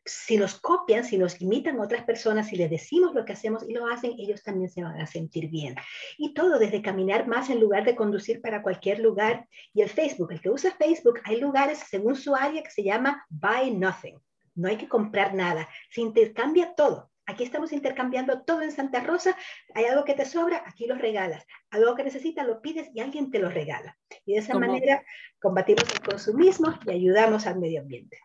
si nos copian, si nos imitan otras personas, si les decimos lo que hacemos y lo hacen, ellos también se van a sentir bien. Y todo desde caminar más en lugar de conducir para cualquier lugar. Y el Facebook, el que usa Facebook, hay lugares según su área que se llama Buy Nothing. No hay que comprar nada, se intercambia todo. Aquí estamos intercambiando todo en Santa Rosa. Hay algo que te sobra, aquí lo regalas. Algo que necesitas, lo pides y alguien te lo regala. Y de esa manera combatimos el consumismo y ayudamos al medio ambiente.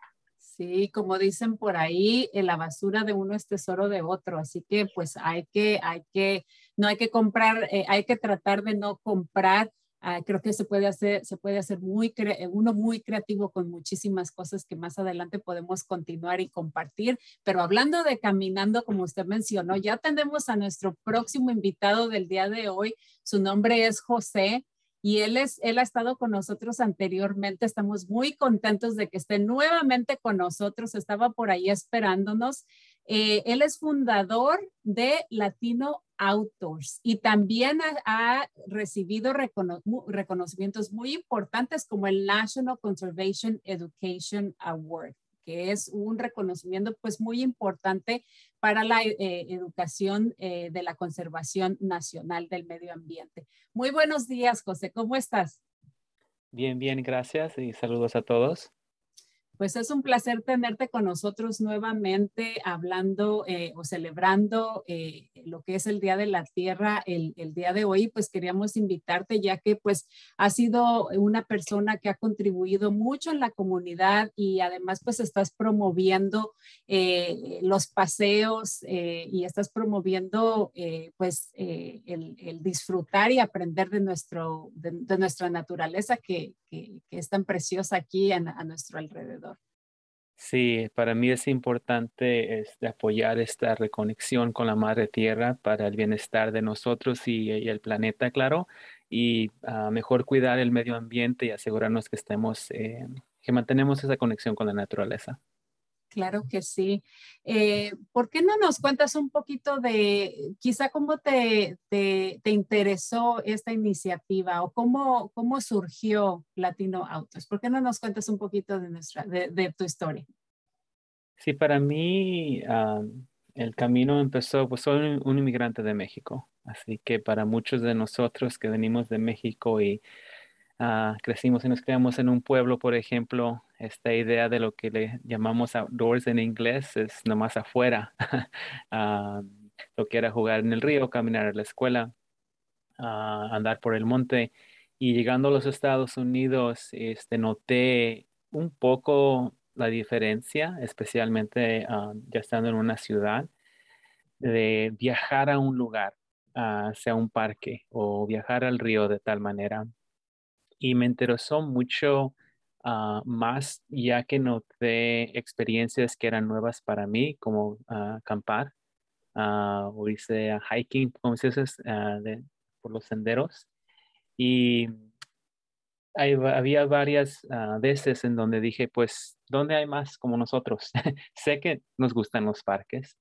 Sí, como dicen por ahí, eh, la basura de uno es tesoro de otro, así que pues hay que, hay que, no hay que comprar, eh, hay que tratar de no comprar. Ah, creo que se puede hacer, se puede hacer muy, eh, uno muy creativo con muchísimas cosas que más adelante podemos continuar y compartir. Pero hablando de caminando, como usted mencionó, ya tenemos a nuestro próximo invitado del día de hoy. Su nombre es José y él, es, él ha estado con nosotros anteriormente. Estamos muy contentos de que esté nuevamente con nosotros. Estaba por ahí esperándonos. Eh, él es fundador de Latino Outdoors y también ha, recibido reconocimientos muy importantes como el National Conservation Education Award que es un reconocimiento pues muy importante para la eh, educación eh, de la conservación nacional del medio ambiente. Muy buenos días, José, ¿cómo estás? Bien, bien, gracias y saludos a todos. Pues es un placer tenerte con nosotros nuevamente hablando eh, o celebrando eh, lo que es el Día de la Tierra el, día de hoy. Pues queríamos invitarte ya que pues ha sido una persona que ha contribuido mucho en la comunidad y además pues estás promoviendo eh, los paseos y estás promoviendo pues el, disfrutar y aprender de, nuestro, de, nuestra naturaleza que, es tan preciosa aquí a nuestro alrededor. Sí, para mí es importante este, apoyar esta reconexión con la madre tierra para el bienestar de nosotros y, el planeta, claro, y ah, mejor cuidar el medio ambiente y asegurarnos que estemos, eh, que mantenemos esa conexión con la naturaleza. Claro que sí. Eh, ¿Por qué no nos cuentas un poquito de quizá cómo te, te, interesó esta iniciativa o cómo, cómo surgió Latino Autos? ¿Por qué no nos cuentas un poquito de, nuestra, de, tu historia? Sí, para mí el camino empezó, pues soy un, inmigrante de México, así que para muchos de nosotros que venimos de México y ah, crecimos y nos criamos en un pueblo, por ejemplo, esta idea de lo que le llamamos outdoors en inglés es nomás afuera. Ah, lo que era jugar en el río, caminar a la escuela, ah, andar por el monte. Y llegando a los Estados Unidos, este, noté un poco la diferencia, especialmente ah, ya estando en una ciudad, de viajar a un lugar, sea un parque o viajar al río de tal manera. Y me interesó mucho Ah, más ya que noté experiencias que eran nuevas para mí, como uh, acampar uh, o hice hiking, como se dice, de, por los senderos. Y había varias veces en donde dije, pues, ¿dónde hay más como nosotros? sé que nos gustan los parques.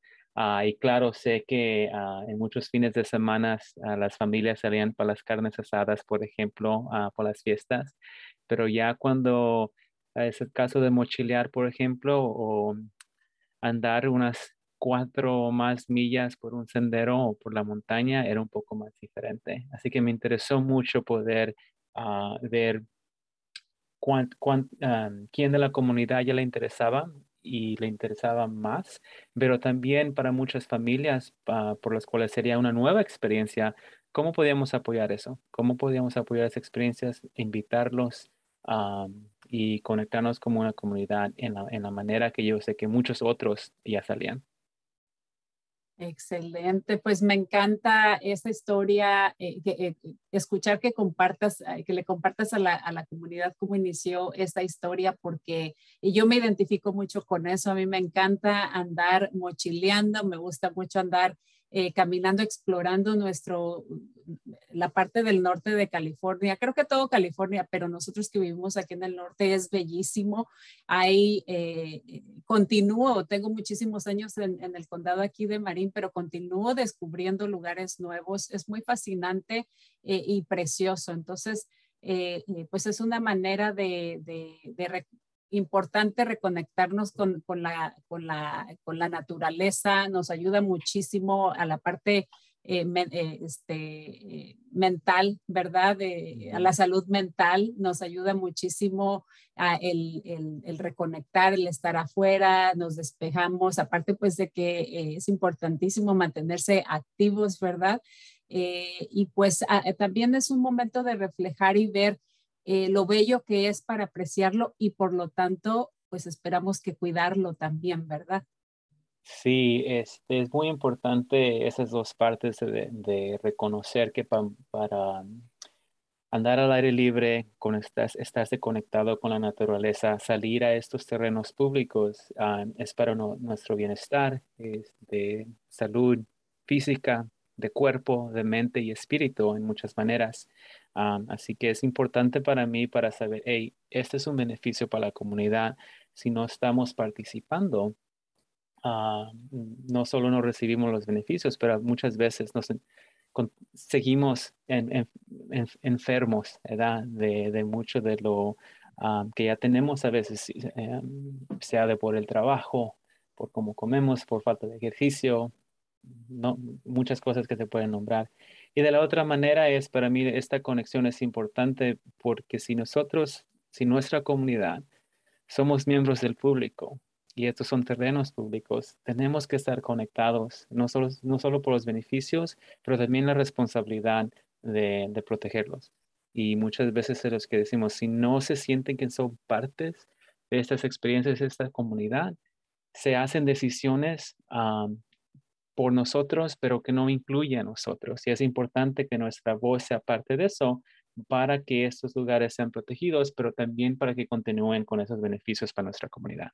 y claro, sé que en muchos fines de semana las familias salían para las carnes asadas, por ejemplo, por las fiestas pero ya cuando es el caso de mochilear, por ejemplo, o andar unas cuatro o más millas por un sendero o por la montaña, era un poco más diferente. Así que me interesó mucho poder ah, ver quién de la comunidad ya le interesaba y le interesaba más, pero también para muchas familias ah, por las cuales sería una nueva experiencia, ¿cómo podíamos apoyar eso? ¿Cómo podíamos apoyar esas experiencias? Invitarlos y conectarnos como una comunidad en la, en la manera que yo sé que muchos otros ya salían. Excelente, pues me encanta esta historia, eh, eh, escuchar que compartas, eh, que le compartas a la, a la, comunidad cómo inició esta historia, porque yo me identifico mucho con eso. A mí me encanta andar mochileando, me gusta mucho andar eh, caminando, explorando nuestro, la parte del norte de California. Creo que todo California, pero nosotros que vivimos aquí en el norte es bellísimo. Ahí eh, continúo, tengo muchísimos años en, el condado aquí de Marín, pero continúo descubriendo lugares nuevos. Es muy fascinante eh, y precioso. Entonces, pues es una manera de, de, importante reconectarnos con, con, la, con, la, con, la, naturaleza, nos ayuda muchísimo a la parte eh, eh, este, eh, mental, ¿verdad? a la salud mental, nos ayuda muchísimo el, el, el, reconectar, el estar afuera, nos despejamos, aparte pues de que es importantísimo mantenerse activos, ¿verdad? y pues también es un momento de reflejar y ver eh, lo bello que es para apreciarlo y por lo tanto, pues esperamos que cuidarlo también, ¿verdad? Sí, es, es muy importante esas dos partes de, reconocer que para andar al aire libre, con estás, estarse conectado con la naturaleza, salir a estos terrenos públicos ah, es para nuestro bienestar, es de salud física, de cuerpo, de mente y espíritu en muchas maneras así que es importante para mí para saber, hey, este es un beneficio para la comunidad. Si no estamos participando, ah, no solo no recibimos los beneficios, pero muchas veces nos seguimos enfermos De, de, mucho de lo ah, que ya tenemos a veces, eh, sea de por el trabajo, por cómo comemos, por falta de ejercicio, no, muchas cosas que se pueden nombrar. Y de la otra manera es, para mí, esta conexión es importante porque si nosotros, si nuestra comunidad somos miembros del público y estos son terrenos públicos, tenemos que estar conectados, no solo, no solo por los beneficios, pero también la responsabilidad de, protegerlos. Y muchas veces es los que decimos, si no se sienten que son partes de estas experiencias, de esta comunidad, se hacen decisiones por nosotros, pero que no incluye a nosotros. Y es importante que nuestra voz sea parte de eso para que estos lugares sean protegidos, pero también para que continúen con esos beneficios para nuestra comunidad.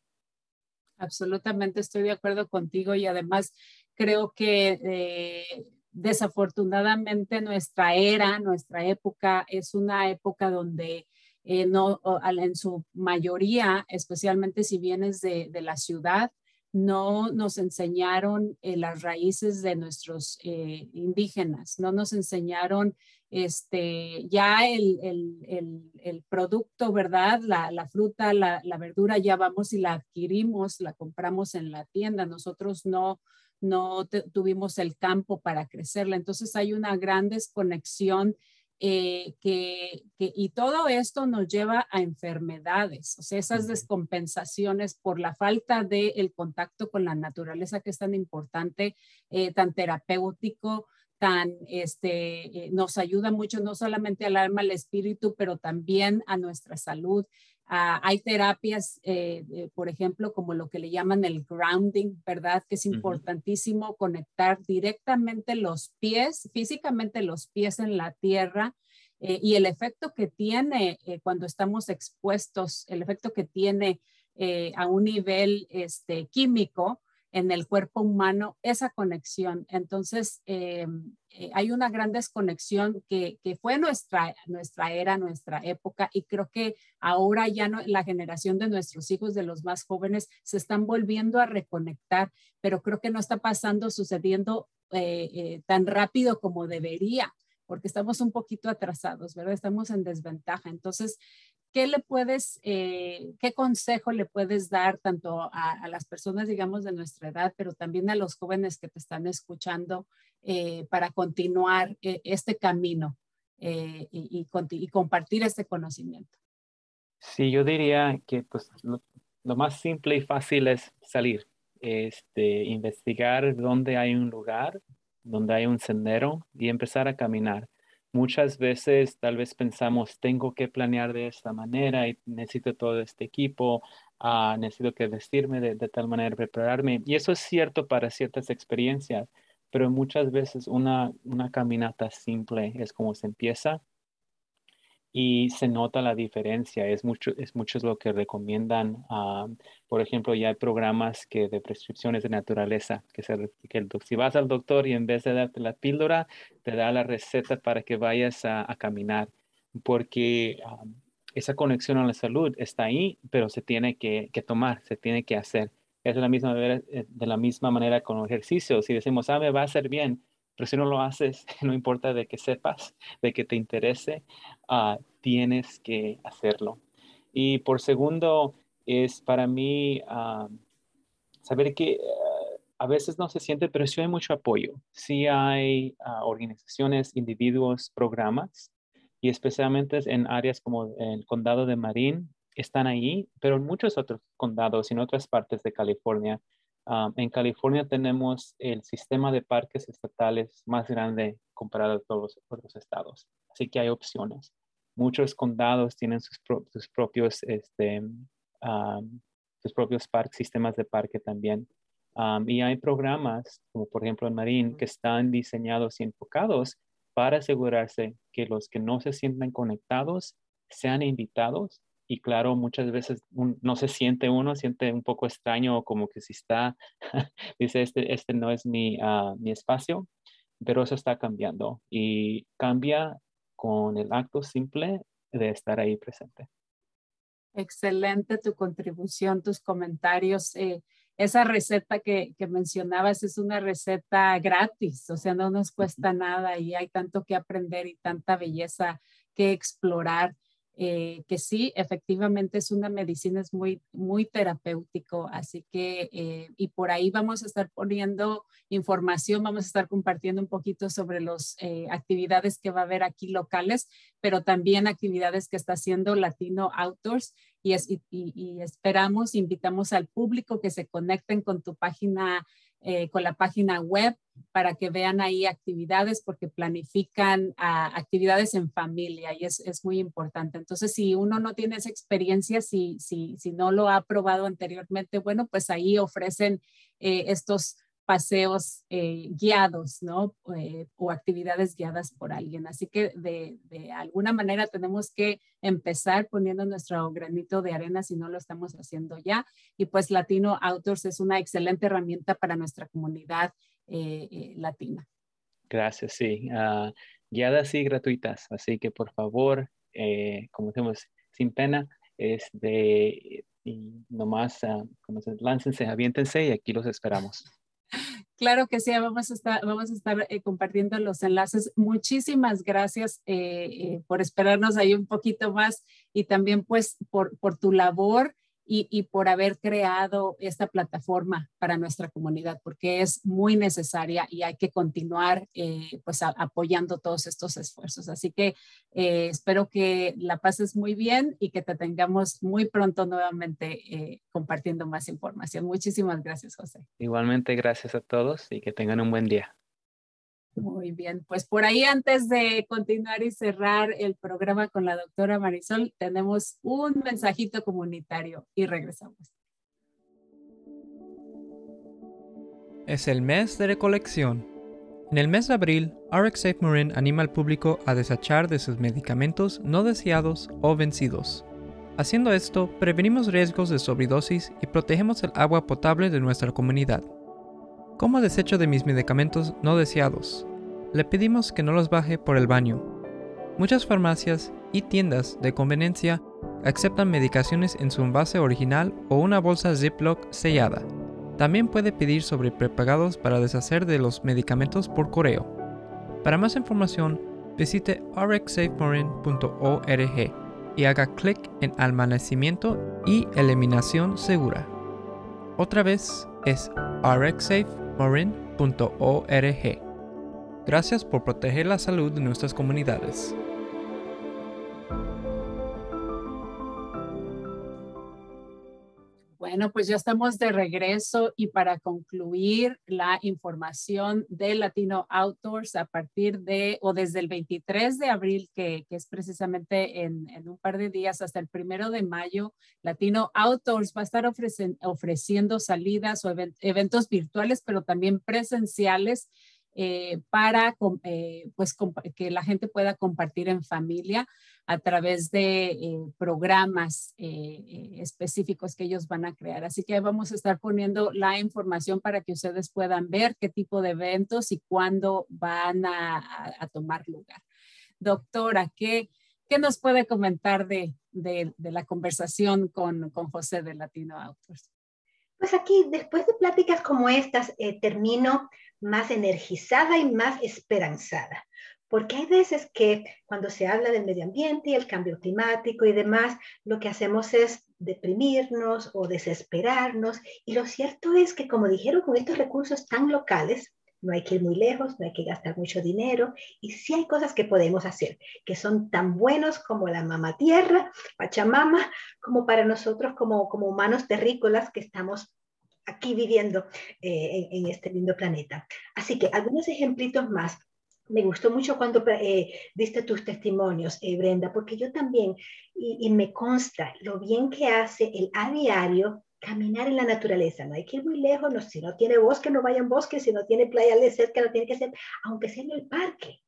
Absolutamente estoy de acuerdo contigo y además creo que eh, desafortunadamente nuestra era, nuestra época es una época donde eh, no, en su mayoría, especialmente si vienes de, de la ciudad, no nos enseñaron eh, las raíces de nuestros eh, indígenas, no nos enseñaron este, ya el, el, el, producto, ¿verdad? La, la fruta, la, la, verdura, ya vamos y la adquirimos, la compramos en la tienda. Nosotros no, no tuvimos el campo para crecerla. Entonces hay una gran desconexión eh, que, y todo esto nos lleva a enfermedades, o sea, esas descompensaciones por la falta del el contacto con la naturaleza que es tan importante, eh, tan terapéutico, tan, este, eh, nos ayuda mucho no solamente al alma, al espíritu, pero también a nuestra salud. Ah, hay terapias, eh, por ejemplo, como lo que le llaman el grounding, ¿verdad? Que es importantísimo conectar directamente los pies, físicamente los pies en la tierra eh, y el efecto que tiene cuando estamos expuestos, el efecto que tiene a un nivel este, químico, en el cuerpo humano esa conexión. Entonces, eh, eh, hay una gran desconexión que, que, fue nuestra, nuestra era, nuestra época, y creo que ahora ya no, la generación de nuestros hijos, de los más jóvenes, se están volviendo a reconectar, pero creo que no está pasando, sucediendo eh, tan rápido como debería porque estamos un poquito atrasados, ¿verdad? Estamos en desventaja. Entonces, ¿qué le puedes, eh, qué consejo le puedes dar tanto a, las personas, digamos, de nuestra edad, pero también a los jóvenes que te están escuchando eh, para continuar eh, este camino y, compartir este conocimiento? Sí, yo diría que pues, lo, más simple y fácil es salir, este, investigar dónde hay un lugar, donde hay un sendero y empezar a caminar Muchas veces tal vez pensamos, tengo que planear de esta manera y necesito todo este equipo, ah, necesito que vestirme de, de, tal manera, prepararme. Y eso es cierto para ciertas experiencias, pero muchas veces una, una caminata simple es como se empieza y se nota la diferencia. Es mucho, es mucho lo que recomiendan. Ah, por ejemplo, ya hay programas que de prescripciones de naturaleza, que, se, que el, si vas al doctor y en vez de darte la píldora, te da la receta para que vayas a, caminar, porque ah, esa conexión a la salud está ahí, pero se tiene que, tomar, se tiene que hacer. Es de la misma eh, de la misma manera con ejercicio. Si decimos, ah, me va a hacer bien, pero si no lo haces, no importa de que sepas, de que te interese, uh, tienes que hacerlo. Y por segundo, es para mí uh, saber que uh, a veces no se siente, pero sí hay mucho apoyo. Sí hay organizaciones, individuos, programas, y especialmente en áreas como el condado de Marin, están ahí, pero en muchos otros condados y en otras partes de California Ah, en California tenemos el sistema de parques estatales más grande comparado a todos los otros estados, así que hay opciones. Muchos condados tienen sus, propios, este, sus propios parques, sistemas de parque también. y hay programas, como por ejemplo en Marín, que están diseñados y enfocados para asegurarse que los que no se sientan conectados sean invitados y claro, muchas veces no se siente uno, siente un poco extraño, como que si está, dice, este, este no es mi, ah, mi espacio, pero eso está cambiando y cambia con el acto simple de estar ahí presente. Excelente tu contribución, tus comentarios. Eh, esa receta que, que, mencionabas es una receta gratis, o sea, no nos cuesta nada y hay tanto que aprender y tanta belleza que explorar. Eh, que sí, efectivamente es una medicina, es muy, muy terapéutico, así que, eh, y por ahí vamos a estar poniendo información, vamos a estar compartiendo un poquito sobre las eh, actividades que va a haber aquí locales, pero también actividades que está haciendo Latino Outdoors y, y esperamos, invitamos al público que se conecten con tu página eh, con la página web para que vean ahí actividades porque planifican actividades en familia y es, es, muy importante. Entonces, si uno no tiene esa experiencia, si, si, si no lo ha probado anteriormente, bueno, pues ahí ofrecen eh, estos paseos eh, guiados, ¿no? Eh, o actividades guiadas por alguien. Así que de, de, alguna manera tenemos que empezar poniendo nuestro granito de arena si no lo estamos haciendo ya. Y pues Latino Outdoors es una excelente herramienta para nuestra comunidad eh, latina. Gracias, sí. Uh, guiadas y gratuitas. Así que por favor, como decimos, sin pena, es de, y nomás, uh, como se, láncense, aviéntense y aquí los esperamos. Claro que sí, vamos a estar, vamos a estar eh, compartiendo los enlaces. Muchísimas gracias eh, eh, por esperarnos ahí un poquito más y también pues por, por tu labor y, por haber creado esta plataforma para nuestra comunidad, porque es muy necesaria y hay que continuar eh, pues apoyando todos estos esfuerzos. Así que eh, espero que la pases muy bien y que te tengamos muy pronto nuevamente eh, compartiendo más información. Muchísimas gracias, José. Igualmente, gracias a todos y que tengan un buen día. Muy bien, pues por ahí antes de continuar y cerrar el programa con la doctora Marisol, tenemos un mensajito comunitario y regresamos. Es el mes de recolección. En el mes de abril, RxSafe Marin anima al público a desechar de sus medicamentos no deseados o vencidos. Haciendo esto, prevenimos riesgos de sobredosis y protegemos el agua potable de nuestra comunidad. ¿Cómo desecho de mis medicamentos no deseados? Le pedimos que no los baje por el baño. Muchas farmacias y tiendas de conveniencia aceptan medicaciones en su envase original o una bolsa Ziploc sellada. También puede pedir sobre prepagados para deshacer de los medicamentos por correo. Para más información, visite rxsafemarine.org y haga clic en Almacenamiento y Eliminación Segura. Otra vez es rxsafe marin.org. Gracias por proteger la salud de nuestras comunidades. Bueno, pues ya estamos de regreso y para concluir la información de Latino Outdoors a partir de o desde el 23 de abril, que, es precisamente en, un par de días hasta el primero de mayo, Latino Outdoors va a estar ofreciendo salidas o eventos virtuales, pero también presenciales eh, para eh, pues, que la gente pueda compartir en familia a través de eh, programas específicos que ellos van a crear. Así que vamos a estar poniendo la información para que ustedes puedan ver qué tipo de eventos y cuándo van a, tomar lugar. Doctora, ¿qué, ¿qué, nos puede comentar de, de, la conversación con, con José de Latino Autos? Pues aquí, después de pláticas como estas, termino más energizada y más esperanzada. Porque hay veces que cuando se habla del medio ambiente y el cambio climático y demás, lo que hacemos es deprimirnos o desesperarnos. Y lo cierto es que, como dijeron, con estos recursos tan locales, no hay que ir muy lejos, no hay que gastar mucho dinero y sí hay cosas que podemos hacer que son tan buenos como la mamá tierra, Pachamama, como para nosotros como, como humanos terrícolas que estamos aquí viviendo eh, en, este lindo planeta. Así que algunos ejemplitos más. Me gustó mucho cuando eh, diste tus testimonios, eh, Brenda, porque yo también, y, me consta lo bien que hace el a diario caminar en la naturaleza. No hay que ir muy lejos, no, si no tiene bosque, no vaya en bosque, si no tiene playa de cerca, no tiene que ser, aunque sea en el parque.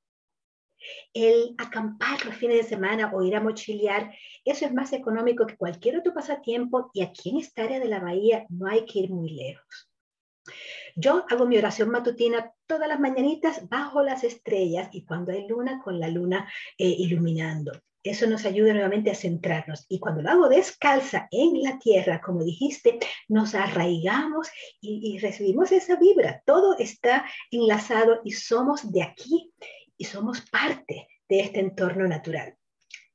El acampar los fines de semana o ir a mochilear, eso es más económico que cualquier otro pasatiempo y aquí en esta área de la bahía no hay que ir muy lejos. Yo hago mi oración matutina todas las mañanitas bajo las estrellas y cuando hay luna con la luna eh, iluminando. eso nos ayuda nuevamente a centrarnos. Y cuando lo hago descalza en la tierra, como dijiste, nos arraigamos y, y recibimos esa vibra. Todo está enlazado y somos de aquí y somos parte de este entorno natural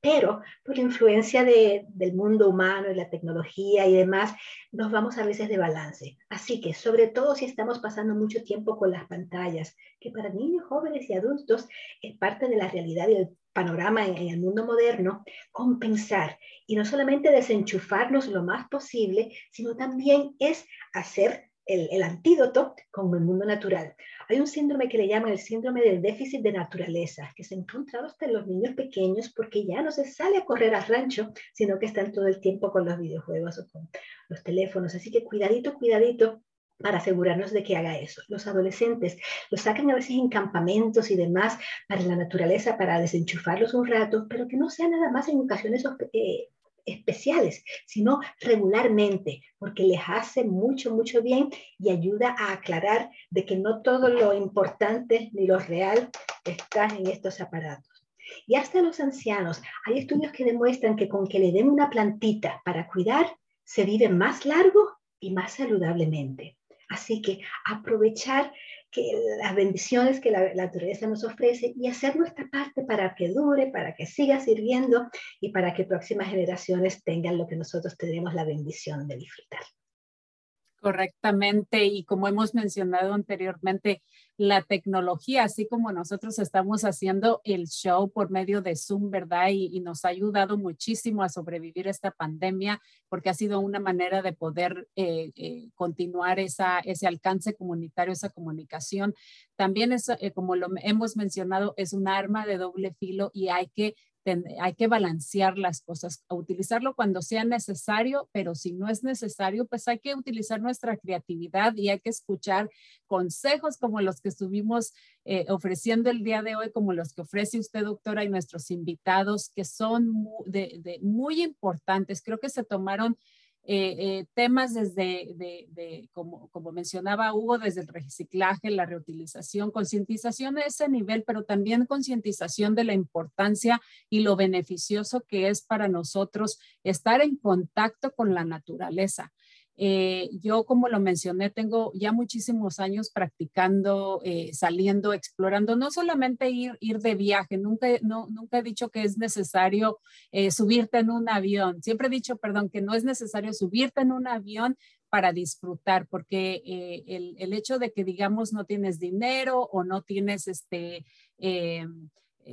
pero por la influencia del mundo humano y la tecnología y demás, nos vamos a veces de balance. Así que, sobre todo si estamos pasando mucho tiempo con las pantallas, que para niños, jóvenes y adultos es parte de la realidad y el panorama en, en el mundo moderno, compensar y no solamente desenchufarnos lo más posible, sino también es hacer el, antídoto con el mundo natural. Hay un síndrome que le llaman el síndrome del déficit de naturaleza, que se ha encontrado hasta en los niños pequeños porque ya no se sale a correr al rancho, sino que están todo el tiempo con los videojuegos o con los teléfonos. Así que cuidadito, cuidadito para asegurarnos de que haga eso. Los adolescentes los sacan a veces en campamentos y demás para la naturaleza, para desenchufarlos un rato, pero que no sea nada más en ocasiones eh, especiales, sino regularmente, porque les hace mucho, mucho bien y ayuda a aclarar de que no todo lo importante ni lo real está en estos aparatos. Y hasta los ancianos, hay estudios que demuestran que con que le den una plantita para cuidar, se vive más largo y más saludablemente. Así que aprovechar que las bendiciones que la, naturaleza nos ofrece y hacer nuestra parte para que dure, para que siga sirviendo y para que próximas generaciones tengan lo que nosotros tendremos la bendición de disfrutar. Correctamente, y como hemos mencionado anteriormente, la tecnología, así como nosotros estamos haciendo el show por medio de Zoom, ¿verdad? Y, nos ha ayudado muchísimo a sobrevivir esta pandemia porque ha sido una manera de poder eh, eh, continuar esa, ese alcance comunitario, esa comunicación. También, es, eh, como lo hemos mencionado, es un arma de doble filo y hay que hay que balancear las cosas, utilizarlo cuando sea necesario, pero si no es necesario, pues hay que utilizar nuestra creatividad y hay que escuchar consejos como los que estuvimos eh, ofreciendo el día de hoy, como los que ofrece usted, doctora, y nuestros invitados, que son muy importantes. Creo que se tomaron eh, eh, temas desde, de, como, como, mencionaba Hugo, desde el reciclaje, la reutilización, concientización a ese nivel, pero también concientización de la importancia y lo beneficioso que es para nosotros estar en contacto con la naturaleza. Eh, yo, como lo mencioné, tengo ya muchísimos años practicando, eh, saliendo, explorando, no solamente ir, ir de viaje, nunca, nunca he dicho que es necesario eh, subirte en un avión, siempre he dicho, perdón, que no es necesario subirte en un avión para disfrutar, porque el, el, hecho de que digamos no tienes dinero o no tienes este eh,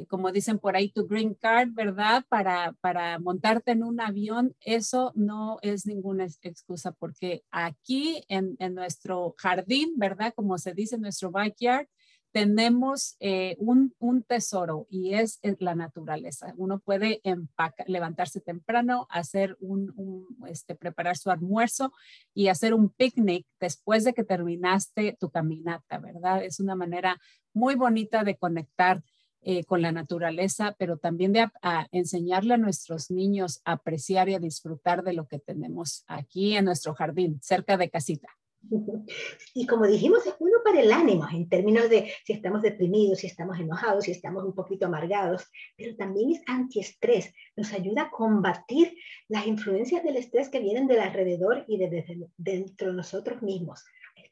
como dicen por ahí, tu green card, ¿verdad? Para, para montarte en un avión, eso no es ninguna excusa porque aquí en, en nuestro jardín, ¿verdad? Como se dice en nuestro backyard, tenemos eh, un, un, tesoro y es, la naturaleza. Uno puede empacar, levantarse temprano, hacer un, un, este, preparar su almuerzo y hacer un picnic después de que terminaste tu caminata, ¿verdad? Es una manera muy bonita de conectar eh, con la naturaleza, pero también de enseñarle a nuestros niños a apreciar y a disfrutar de lo que tenemos aquí en nuestro jardín, cerca de casita. Y como dijimos, es bueno para el ánimo, en términos de si estamos deprimidos, si estamos enojados, si estamos un poquito amargados, pero también es antiestrés, nos ayuda a combatir las influencias del estrés que vienen del alrededor y de, dentro de nosotros mismos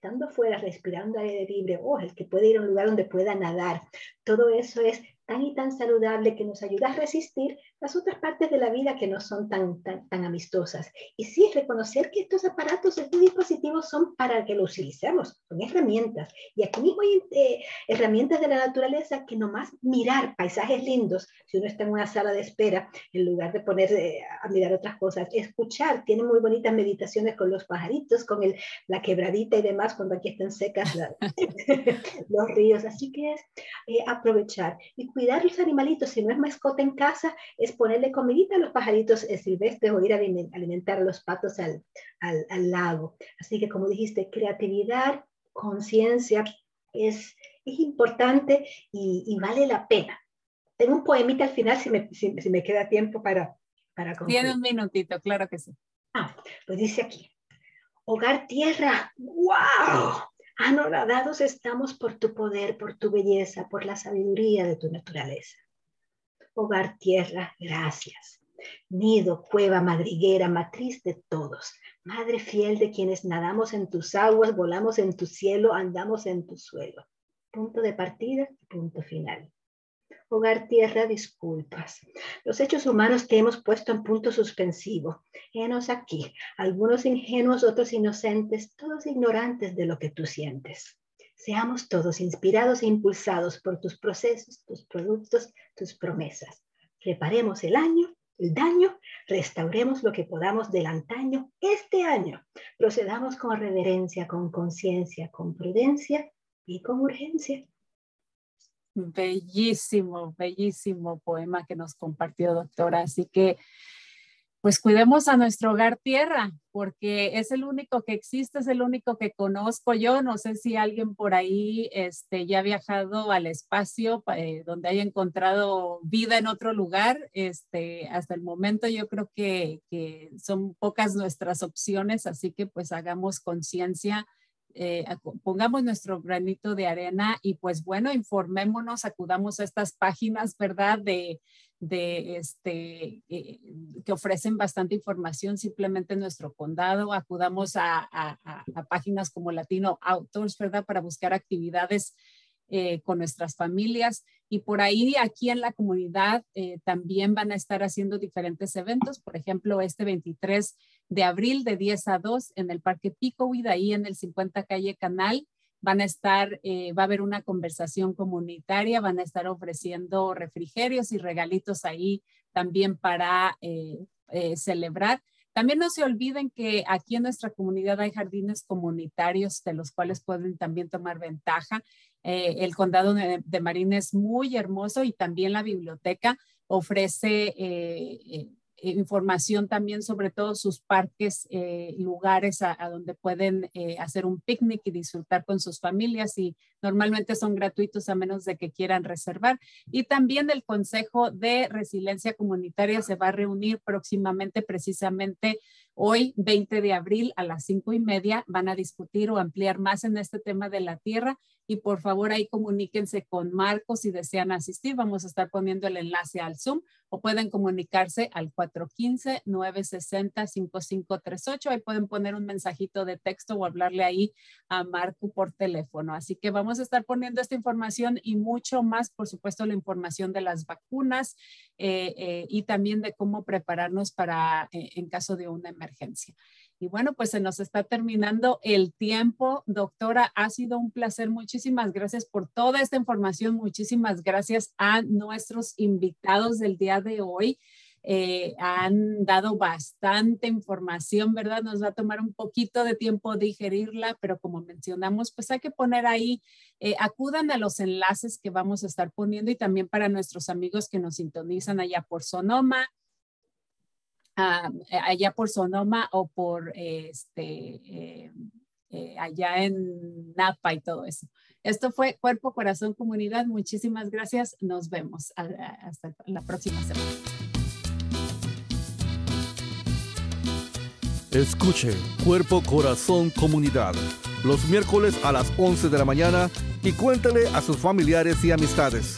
estando fuera, respirando aire libre, oh, el que puede ir a un lugar donde pueda nadar, todo eso es tan y tan saludable que nos ayuda a resistir las otras partes de la vida que no son tan, tan, tan amistosas. Y sí, reconocer que estos aparatos, estos dispositivos son para que los utilicemos, son herramientas. Y aquí mismo hay eh, herramientas de la naturaleza que nomás mirar paisajes lindos, si uno está en una sala de espera, en lugar de ponerse a mirar otras cosas, escuchar, tiene muy bonitas meditaciones con los pajaritos, con el, la quebradita y demás, cuando aquí están secas los ríos. Así que es eh, aprovechar. Y cuidar los animalitos, si no es mascota en casa, es ponerle comidita a los pajaritos silvestres o ir a alimentar a los patos al, al, lago. Así que como dijiste, creatividad, conciencia es, es importante y, y, vale la pena. Tengo un poemita al final si me, si, me queda tiempo para, para Tiene un minutito, claro que sí. Ah, pues dice aquí, hogar tierra, wow, Anonadados estamos por tu poder, por tu belleza, por la sabiduría de tu naturaleza. Hogar, tierra, gracias. Nido, cueva, madriguera, matriz de todos. Madre fiel de quienes nadamos en tus aguas, volamos en tu cielo, andamos en tu suelo. Punto de partida, punto final. Hogar Tierra, disculpas. Los hechos humanos te hemos puesto en punto suspensivo. Henos aquí, algunos ingenuos, otros inocentes, todos ignorantes de lo que tú sientes. Seamos todos inspirados e impulsados por tus procesos, tus productos, tus promesas. Reparemos el año, el daño, restauremos lo que podamos del antaño este año. Procedamos con reverencia, con conciencia, con prudencia y con urgencia. Bellísimo, bellísimo poema que nos compartió, doctora. Así que, pues cuidemos a nuestro hogar tierra, porque es el único que existe, es el único que conozco yo. No sé si alguien por ahí este, ya ha viajado al espacio eh, donde haya encontrado vida en otro lugar. Este, hasta el momento yo creo que, que son pocas nuestras opciones, así que pues hagamos conciencia eh, pongamos nuestro granito de arena y pues bueno, informémonos, acudamos a estas páginas, ¿verdad? De, de este, eh, que ofrecen bastante información simplemente en nuestro condado, acudamos a, a, páginas como Latino Outdoors, ¿verdad? Para buscar actividades eh, con nuestras familias y por ahí aquí en la comunidad también van a estar haciendo diferentes eventos, por ejemplo, este 23 de abril de 10 a 2 en el Parque Picoweed, ahí en el 50 Calle Canal. Van a estar, eh, va a haber una conversación comunitaria, van a estar ofreciendo refrigerios y regalitos ahí también para eh, eh, celebrar. También no se olviden que aquí en nuestra comunidad hay jardines comunitarios de los cuales pueden también tomar ventaja. El condado de, de, Marín es muy hermoso y también la biblioteca ofrece eh, información también sobre todos sus parques, eh, lugares a, donde pueden eh, hacer un picnic y disfrutar con sus familias y normalmente son gratuitos a menos de que quieran reservar. Y también el Consejo de Resiliencia Comunitaria se va a reunir próximamente precisamente Hoy, 20 de abril a las cinco y media, van a discutir o ampliar más en este tema de la tierra y por favor ahí comuníquense con Marcos si desean asistir. Vamos a estar poniendo el enlace al Zoom o pueden comunicarse al 415-960-5538. Ahí pueden poner un mensajito de texto o hablarle ahí a Marco por teléfono. Así que vamos a estar poniendo esta información y mucho más, por supuesto, la información de las vacunas eh, eh, y también de cómo prepararnos para eh, en caso de una emergencia. Y bueno, pues se nos está terminando el tiempo. Doctora, ha sido un placer. Muchísimas gracias por toda esta información. Muchísimas gracias a nuestros invitados del día de hoy. Eh, han dado bastante información, ¿verdad? Nos va a tomar un poquito de tiempo digerirla, pero como mencionamos, pues hay que poner ahí, eh, acudan a los enlaces que vamos a estar poniendo y también para nuestros amigos que nos sintonizan allá por Sonoma, Ah, allá por Sonoma o por este, eh, eh, allá en Napa y todo eso. Esto fue Cuerpo, Corazón, Comunidad. Muchísimas gracias. Nos vemos hasta la próxima semana. Escuche Cuerpo, Corazón, Comunidad los miércoles a las 11 de la mañana y cuéntale a sus familiares y amistades.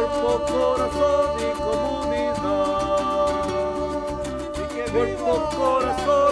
cuerpo, corazón y comunidad. Cuerpo, corazón.